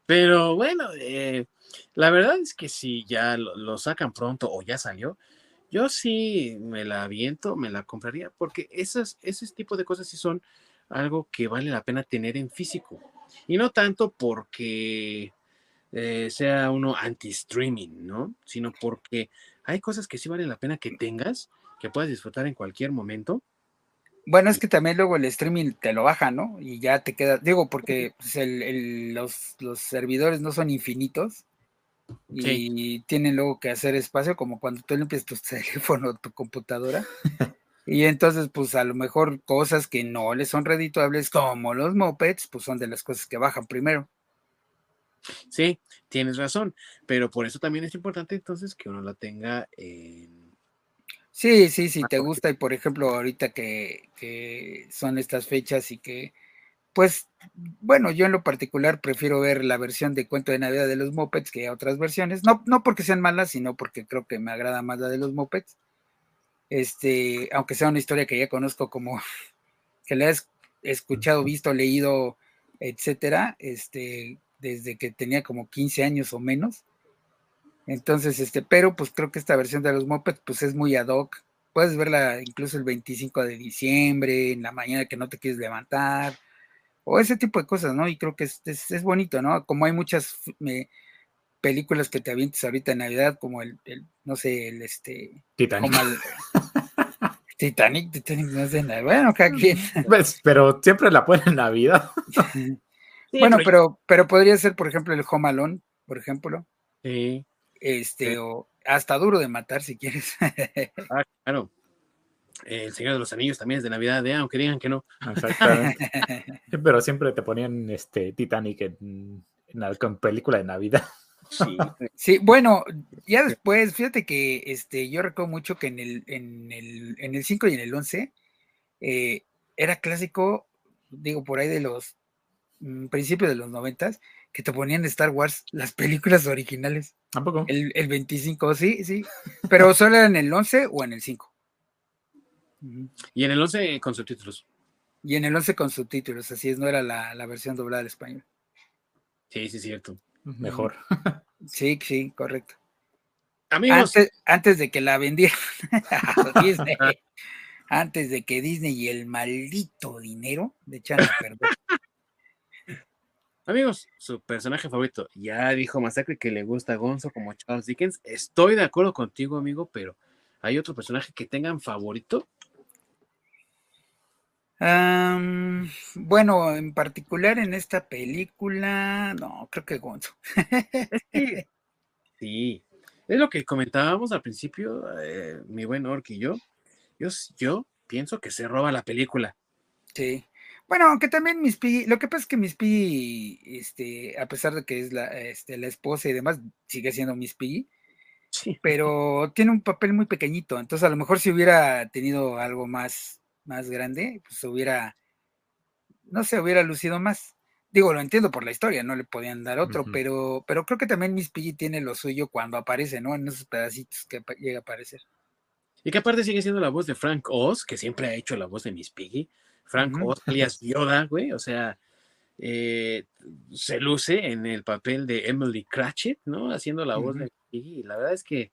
Pero bueno, eh, la verdad es que si ya lo, sacan pronto o ya salió, yo sí me la aviento, me la compraría, porque esas, ese tipo de cosas sí son algo que vale la pena tener en físico. Y no tanto porque eh, sea uno anti-streaming, ¿no? Sino porque hay cosas que sí vale la pena que tengas, que puedas disfrutar en cualquier momento. Bueno, es que también luego el streaming te lo baja, ¿no? Y ya te queda, digo, porque pues, los, servidores no son infinitos y tienen luego que hacer espacio, como cuando tú limpias tu *laughs* teléfono o tu computadora. Y entonces, pues a lo mejor cosas que no les son redituables, como los mopeds, pues son de las cosas que bajan primero. Sí, tienes razón, pero por eso también es importante entonces que uno la tenga en... Sí, sí, sí, te gusta y por ejemplo ahorita que, que son estas fechas y que, pues, bueno, yo en lo particular prefiero ver la versión de Cuento de Navidad de los Mopeds que otras versiones, no, no porque sean malas, sino porque creo que me agrada más la de los Mopeds este, aunque sea una historia que ya conozco como *laughs* que la he escuchado, visto, leído, etcétera, este, desde que tenía como 15 años o menos. Entonces, este, pero pues creo que esta versión de los Muppets pues es muy ad hoc. Puedes verla incluso el 25 de diciembre, en la mañana que no te quieres levantar, o ese tipo de cosas, ¿no? Y creo que es, es, bonito, ¿no? Como hay muchas películas que te avientes ahorita en Navidad, como el, no sé, el este. Titanic. *laughs* Titanic, Titanic no es de nada. Bueno, cada quien. *laughs* Pues, pero siempre la ponen en Navidad. *laughs* bueno, pero, pero podría ser, por ejemplo, el Home Alone, por ejemplo. Sí. Este, o hasta duro de matar si quieres. ah, claro. El Señor de los Anillos también es de Navidad, ¿eh? aunque digan que no. Exactamente. *laughs* Pero siempre te ponían este Titanic en, en, película de Navidad. Sí. *laughs* sí, bueno, ya después, fíjate que este, yo recuerdo mucho que en el, en el, en el 5 y en el 11 eh, era clásico, digo, por ahí de los mm, principios de los 90 que te ponían Star Wars las películas originales. ¿Tampoco? El, el 25, sí, sí. Pero solo era en el 11 o en el 5. Y en el 11 con subtítulos. Y en el 11 con subtítulos, así es, no era la, la versión doblada al español. Sí, sí, cierto. Mejor. *laughs* Sí, sí, correcto. Amigos. Antes, antes de que la vendieran *laughs* a Disney, antes de que Disney y el maldito dinero le echaran a perder. Amigos, su personaje favorito. Ya dijo Masacre que le gusta Gonzo como Charles Dickens. Estoy de acuerdo contigo, amigo, pero ¿hay otro personaje que tengan favorito? Bueno, en particular en esta película, no, creo que Gonzo. *laughs* sí, es lo que comentábamos al principio, eh, mi buen Ork y yo. yo. Yo pienso que se roba la película. Sí. Bueno, aunque también Miss Piggy, lo que pasa es que Miss Piggy, este, a pesar de que es la, este, la esposa y demás, sigue siendo Miss Piggy. Sí. Pero tiene un papel muy pequeñito, entonces a lo mejor si hubiera tenido algo más más grande, pues hubiera, no sé, hubiera lucido más. Digo, lo entiendo por la historia, no le podían dar otro, pero, pero creo que también Miss Piggy tiene lo suyo cuando aparece, ¿no? En esos pedacitos que llega a aparecer. Y que aparte sigue siendo la voz de Frank Oz, que siempre ha hecho la voz de Miss Piggy. Frank Oz, alias Yoda, güey, o sea, eh, se luce en el papel de Emily Cratchit, ¿no? Haciendo la voz de Miss Piggy. Y la verdad es que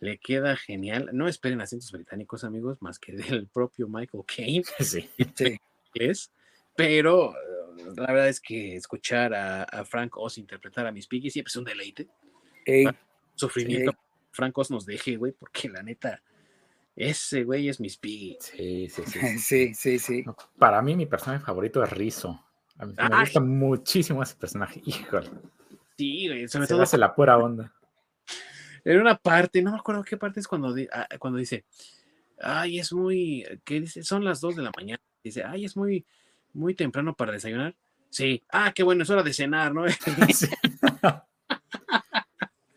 le queda genial. No esperen acentos británicos, amigos, más que *laughs* del propio Michael Caine. *laughs* Sí, sí. Es, pero eh, la verdad es que escuchar a, Frank Oz interpretar a Miss Piggy siempre es un deleite. Sufrimiento. Frank Oz nos deje, güey, porque la neta, ese güey es Miss Piggy. Sí, sí, sí. sí, sí, sí. Para mí, mi personaje favorito es Rizzo. A mí me gusta muchísimo ese personaje, *laughs* híjole. Sí, güey, sobre Se todo. hace la pura onda en una parte, no me acuerdo qué parte es cuando, ah, cuando dice, ay, es muy, ¿qué dice? Son las dos de la mañana. Dice, ay, es muy, muy temprano para desayunar. Sí, ah, qué bueno, es hora de cenar, ¿no? *laughs*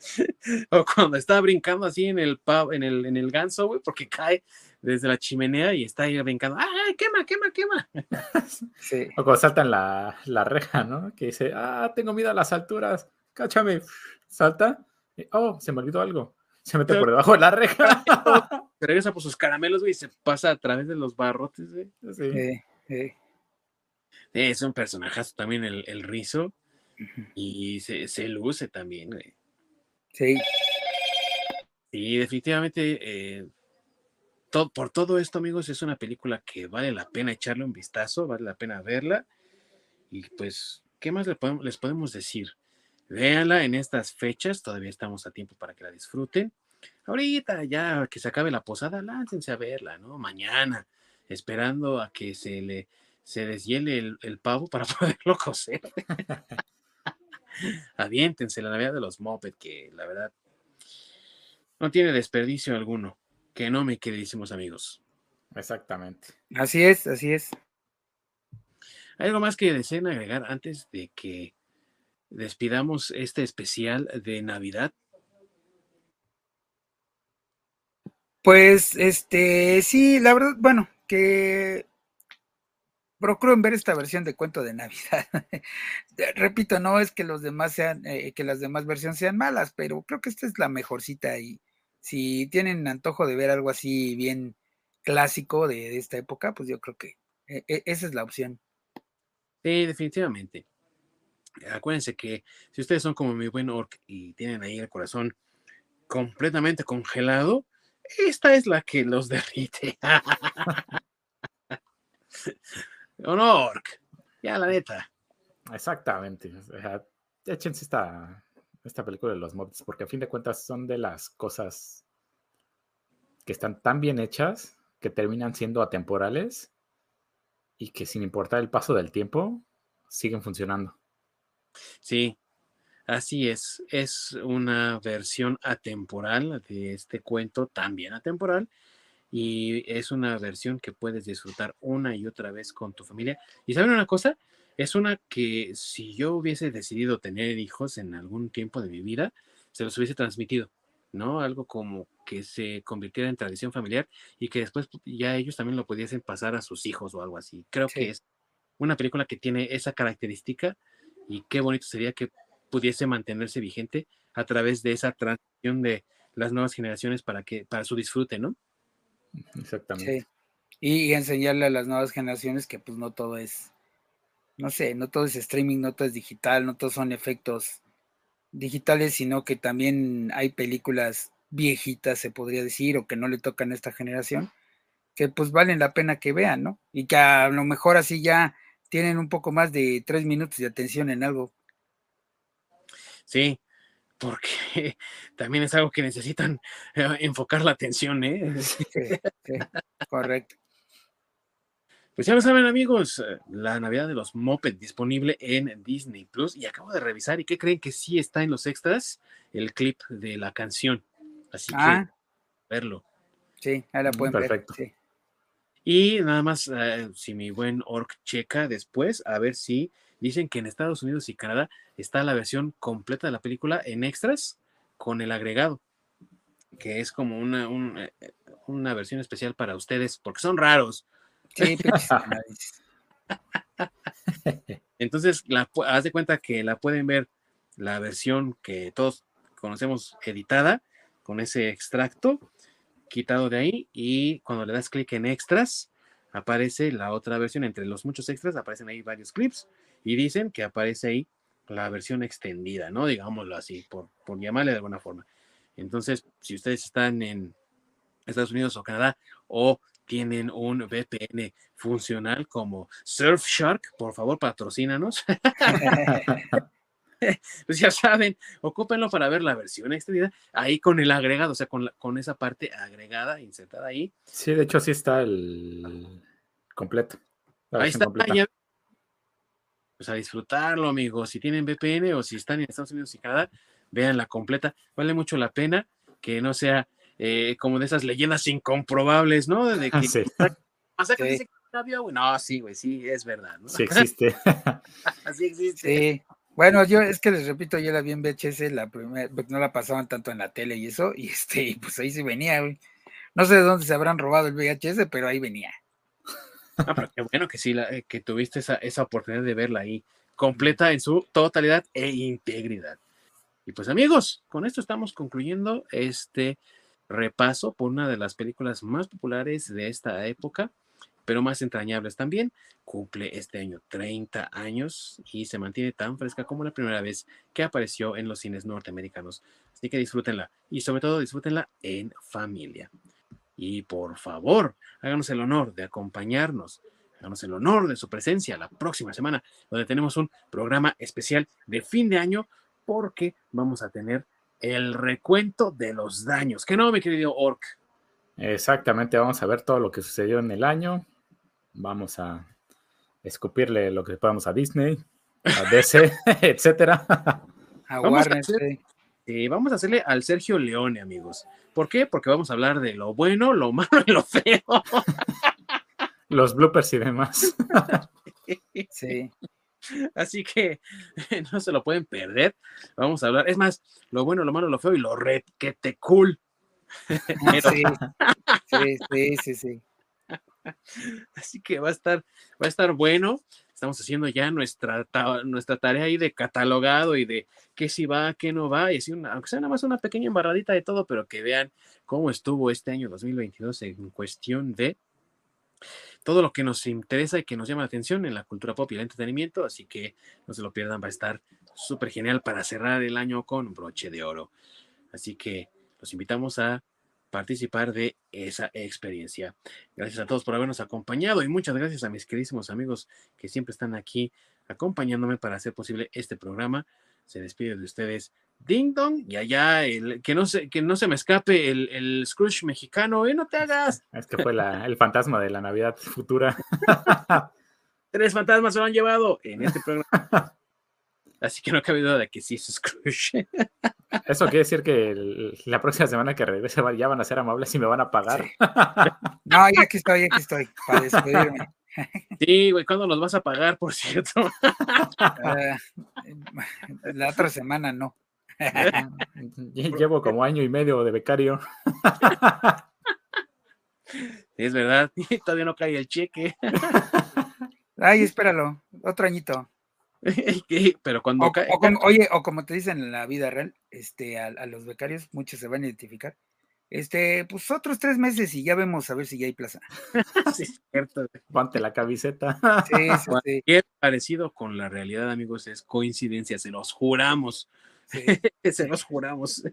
*laughs* o cuando está brincando así en el en el, en el ganso, güey, porque cae desde la chimenea y está ahí brincando, ¡ay, quema, quema, quema! *laughs* Sí. O cuando saltan la, la reja, ¿no? Que dice, ah, tengo miedo a las alturas, cáchame, salta oh, se me olvidó algo. Se mete por debajo de la reja. *laughs* *laughs* Se regresa por sus caramelos, güey, y se pasa a través de los barrotes, güey. Sí. Es un personajazo también el, el rizo. Y se, se, luce también, güey. Sí. Y definitivamente, eh, por todo esto, amigos, es una película que vale la pena echarle un vistazo, vale la pena verla. Y pues, ¿qué más les podemos decir? Véanla en estas fechas, todavía estamos a tiempo para que la disfruten. Ahorita ya que se acabe la posada, láncense a verla, ¿no? Mañana, esperando a que se le se deshiele el, pavo para *laughs* poderlo coser. *laughs* Aviéntense la Navidad de los Moped, que la verdad no tiene desperdicio alguno. Que no me queridísimos amigos. Exactamente. Así es, así es. ¿Hay algo más que deseen agregar antes de que despidamos este especial de Navidad? Pues, este, sí, la verdad, bueno, que procuren ver esta versión de cuento de Navidad. *laughs* Repito, no es que los demás sean, eh, que las demás versiones sean malas, pero creo que esta es la mejorcita y si tienen antojo de ver algo así bien clásico de, esta época, pues yo creo que eh, e, esa es la opción. Sí, definitivamente acuérdense que si ustedes son como mi buen orc y tienen ahí el corazón completamente congelado, esta es la que los *laughs* derrite. ¿O no, orc? Ya, la neta. Exactamente. Échense esta, esta película de los mods, porque a fin de cuentas son de las cosas que están tan bien hechas que terminan siendo atemporales y que sin importar el paso del tiempo siguen funcionando. Sí, así es. Es una versión atemporal de este cuento, también atemporal. y es una versión que puedes disfrutar una y otra vez con tu familia. Y saben una cosa, es una que si yo hubiese decidido tener hijos en algún tiempo de mi vida, se los hubiese transmitido, ¿no? Algo como que se convirtiera en tradición familiar y que después ya ellos también lo pudiesen pasar a sus hijos o algo así. Creo que es una película que tiene esa característica y qué bonito sería que pudiese mantenerse vigente a través de esa transición de las nuevas generaciones para que para su disfrute, ¿no? Exactamente. Y, enseñarle a las nuevas generaciones que pues no todo es, no sé, no todo es streaming, no todo es digital, no todos son efectos digitales, sino que también hay películas viejitas, se podría decir, o que no le tocan a esta generación, que pues valen la pena que vean, ¿no? Y que a lo mejor así ya tienen un poco más de tres minutos de atención en algo. Sí, porque *laughs* también es algo que necesitan eh, enfocar la atención, ¿eh? *laughs* Sí, correcto. Pues ya lo saben amigos, eh, la Navidad de los Moped disponible en Disney Plus y acabo de revisar y ¿qué creen que sí está en los extras? El clip de la canción. Así que Ah, verlo. sí, ahí la Mm, pueden perfecto. ver. sí. Y nada más, eh, si mi buen Orc checa después, a ver si dicen que en Estados Unidos y Canadá está la versión completa de la película en extras con el agregado, que es como una, un, eh, una versión especial para ustedes, porque son raros. Sí. *laughs* *laughs* Entonces, la, haz de cuenta que la pueden ver la versión que todos conocemos editada, con ese extracto quitado de ahí, y cuando le das clic en extras, aparece la otra versión. Entre los muchos extras aparecen ahí varios clips y dicen que aparece ahí la versión extendida, ¿no? Digámoslo así, por, por llamarle de alguna forma. Entonces, si ustedes están en Estados Unidos o Canadá o tienen un VPN funcional como Surfshark, por favor, patrocínanos. *laughs* *laughs* *laughs* pues ya saben, ocúpenlo para ver la versión extendida, ahí con el agregado, o sea, con, la- con esa parte agregada, insertada ahí. Sí, de hecho sí está el completo. Ahí está, ya- Pues a disfrutarlo, amigos. Si tienen VPN o si están en Estados Unidos y Canadá, vean la completa. Vale mucho la pena que no sea eh, como de esas leyendas incomprobables, ¿no? De *laughs* que Sí, *laughs* o sea, que Sí. dice que güey. No, sí, güey, sí, es verdad, ¿no? sí existe. Así existe. Sí. Bueno, yo es que les repito, yo la vi en VHS, la primera, no la pasaban tanto en la tele y eso, y este, pues ahí sí venía, güey. No sé de dónde se habrán robado el VHS, pero ahí venía. Ah, pero qué bueno que sí, la- eh, que tuviste esa, esa oportunidad de verla ahí, completa en su totalidad e integridad. Y pues amigos, con esto estamos concluyendo este repaso por una de las películas más populares de esta época, pero más entrañables también. Cumple este año 30 años y se mantiene tan fresca como la primera vez que apareció en los cines norteamericanos. Así que disfrútenla y sobre todo disfrútenla en familia. Y por favor, háganos el honor de acompañarnos, háganos el honor de su presencia la próxima semana, donde tenemos un programa especial de fin de año, porque vamos a tener el recuento de los daños. Que no, mi querido Orc. Exactamente, vamos a ver todo lo que sucedió en el año. Vamos a escupirle lo que podamos a Disney, a DC, *laughs* etcétera. A Vamos a Warner, hacer- sí. Eh, vamos a hacerle al Sergio Leone, amigos. ¿Por qué? Porque vamos a hablar de lo bueno, lo malo y lo feo. *laughs* Los bloopers y demás. *laughs* sí. Así que no se lo pueden perder. Vamos a hablar. Es más, lo bueno, lo malo, lo feo y lo requete cool. Pero- Sí, sí, sí, sí, sí. *laughs* Así que va a estar, va a estar bueno. Estamos haciendo ya nuestra, nuestra tarea ahí de catalogado y de qué sí va, qué no va, y así una, aunque sea nada más una pequeña embarradita de todo, pero que vean cómo estuvo este año 2022 en cuestión de todo lo que nos interesa y que nos llama la atención en la cultura pop y el entretenimiento, así que no se lo pierdan, va a estar súper genial para cerrar el año con broche de oro. Así que los invitamos a participar de esa experiencia. Gracias a todos por habernos acompañado y muchas gracias a mis queridísimos amigos que siempre están aquí acompañándome para hacer posible este programa. Se despide de ustedes Ding Dong y allá el, que, no se, que no se me escape el, el Scrooge mexicano, ¿eh? No te hagas. *laughs* Es que fue la- el fantasma de la Navidad futura. *laughs* Tres fantasmas se lo han llevado en este programa. *laughs* Así que no cabe duda de que sí es Scrooge. Eso quiere decir que el- la próxima semana que regrese ya van a ser amables y me van a pagar. Sí. No, ya aquí estoy, aquí estoy, para despedirme. Sí, güey, ¿cuándo los vas a pagar, por cierto? Ah, la otra semana no. Llevo como año y medio de becario. Es verdad, *laughs* todavía no cae el cheque. Ay, espéralo, otro añito. *laughs* Pero cuando O, cae. o como- oye, o como te dicen en la vida real, este, a, a los becarios, muchos se van a identificar. Este, pues otros tres meses y ya vemos a ver si ya hay plaza. *laughs* Sí, es cierto. Ponte la camiseta. Sí, sí, parecido con la realidad, amigos, es coincidencia, se los juramos. sí, *laughs* se los juramos.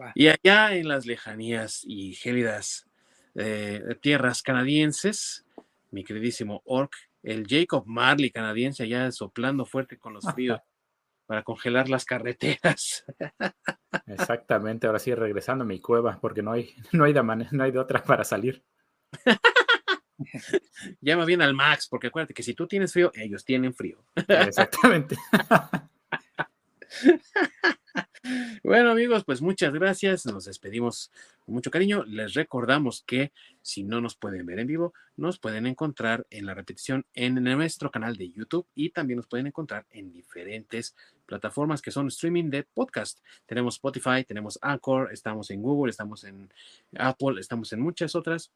va. Y allá en las lejanías y gélidas eh, tierras canadienses, mi queridísimo Orc, el Jacob Marley canadiense, allá soplando fuerte con los fríos *laughs* para congelar las carreteras. Exactamente, ahora sí regresando a mi cueva, porque no hay, *laughs* no hay de no hay de otra para salir. *laughs* Llama bien al Max, porque acuérdate que si tú tienes frío, ellos tienen frío. Exactamente. Bueno, amigos, pues muchas gracias. Nos despedimos con mucho cariño. Les recordamos que si no nos pueden ver en vivo, nos pueden encontrar en la repetición en nuestro canal de YouTube y también nos pueden encontrar en diferentes plataformas que son streaming de podcast. Tenemos Spotify, tenemos Anchor, estamos en Google, estamos en Apple, estamos en muchas otras.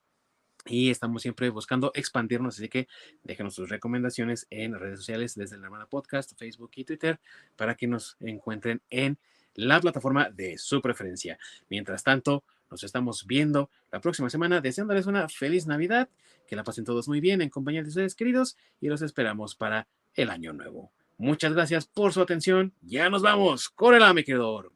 Y estamos siempre buscando expandirnos, así que déjenos sus recomendaciones en redes sociales desde el Hermana Podcast, Facebook y Twitter para que nos encuentren en la plataforma de su preferencia. Mientras tanto, nos estamos viendo la próxima semana, deseándoles una feliz Navidad, que la pasen todos muy bien en compañía de ustedes queridos y los esperamos para el año nuevo. Muchas gracias por su atención. Ya nos vamos. Córrela, mi querido.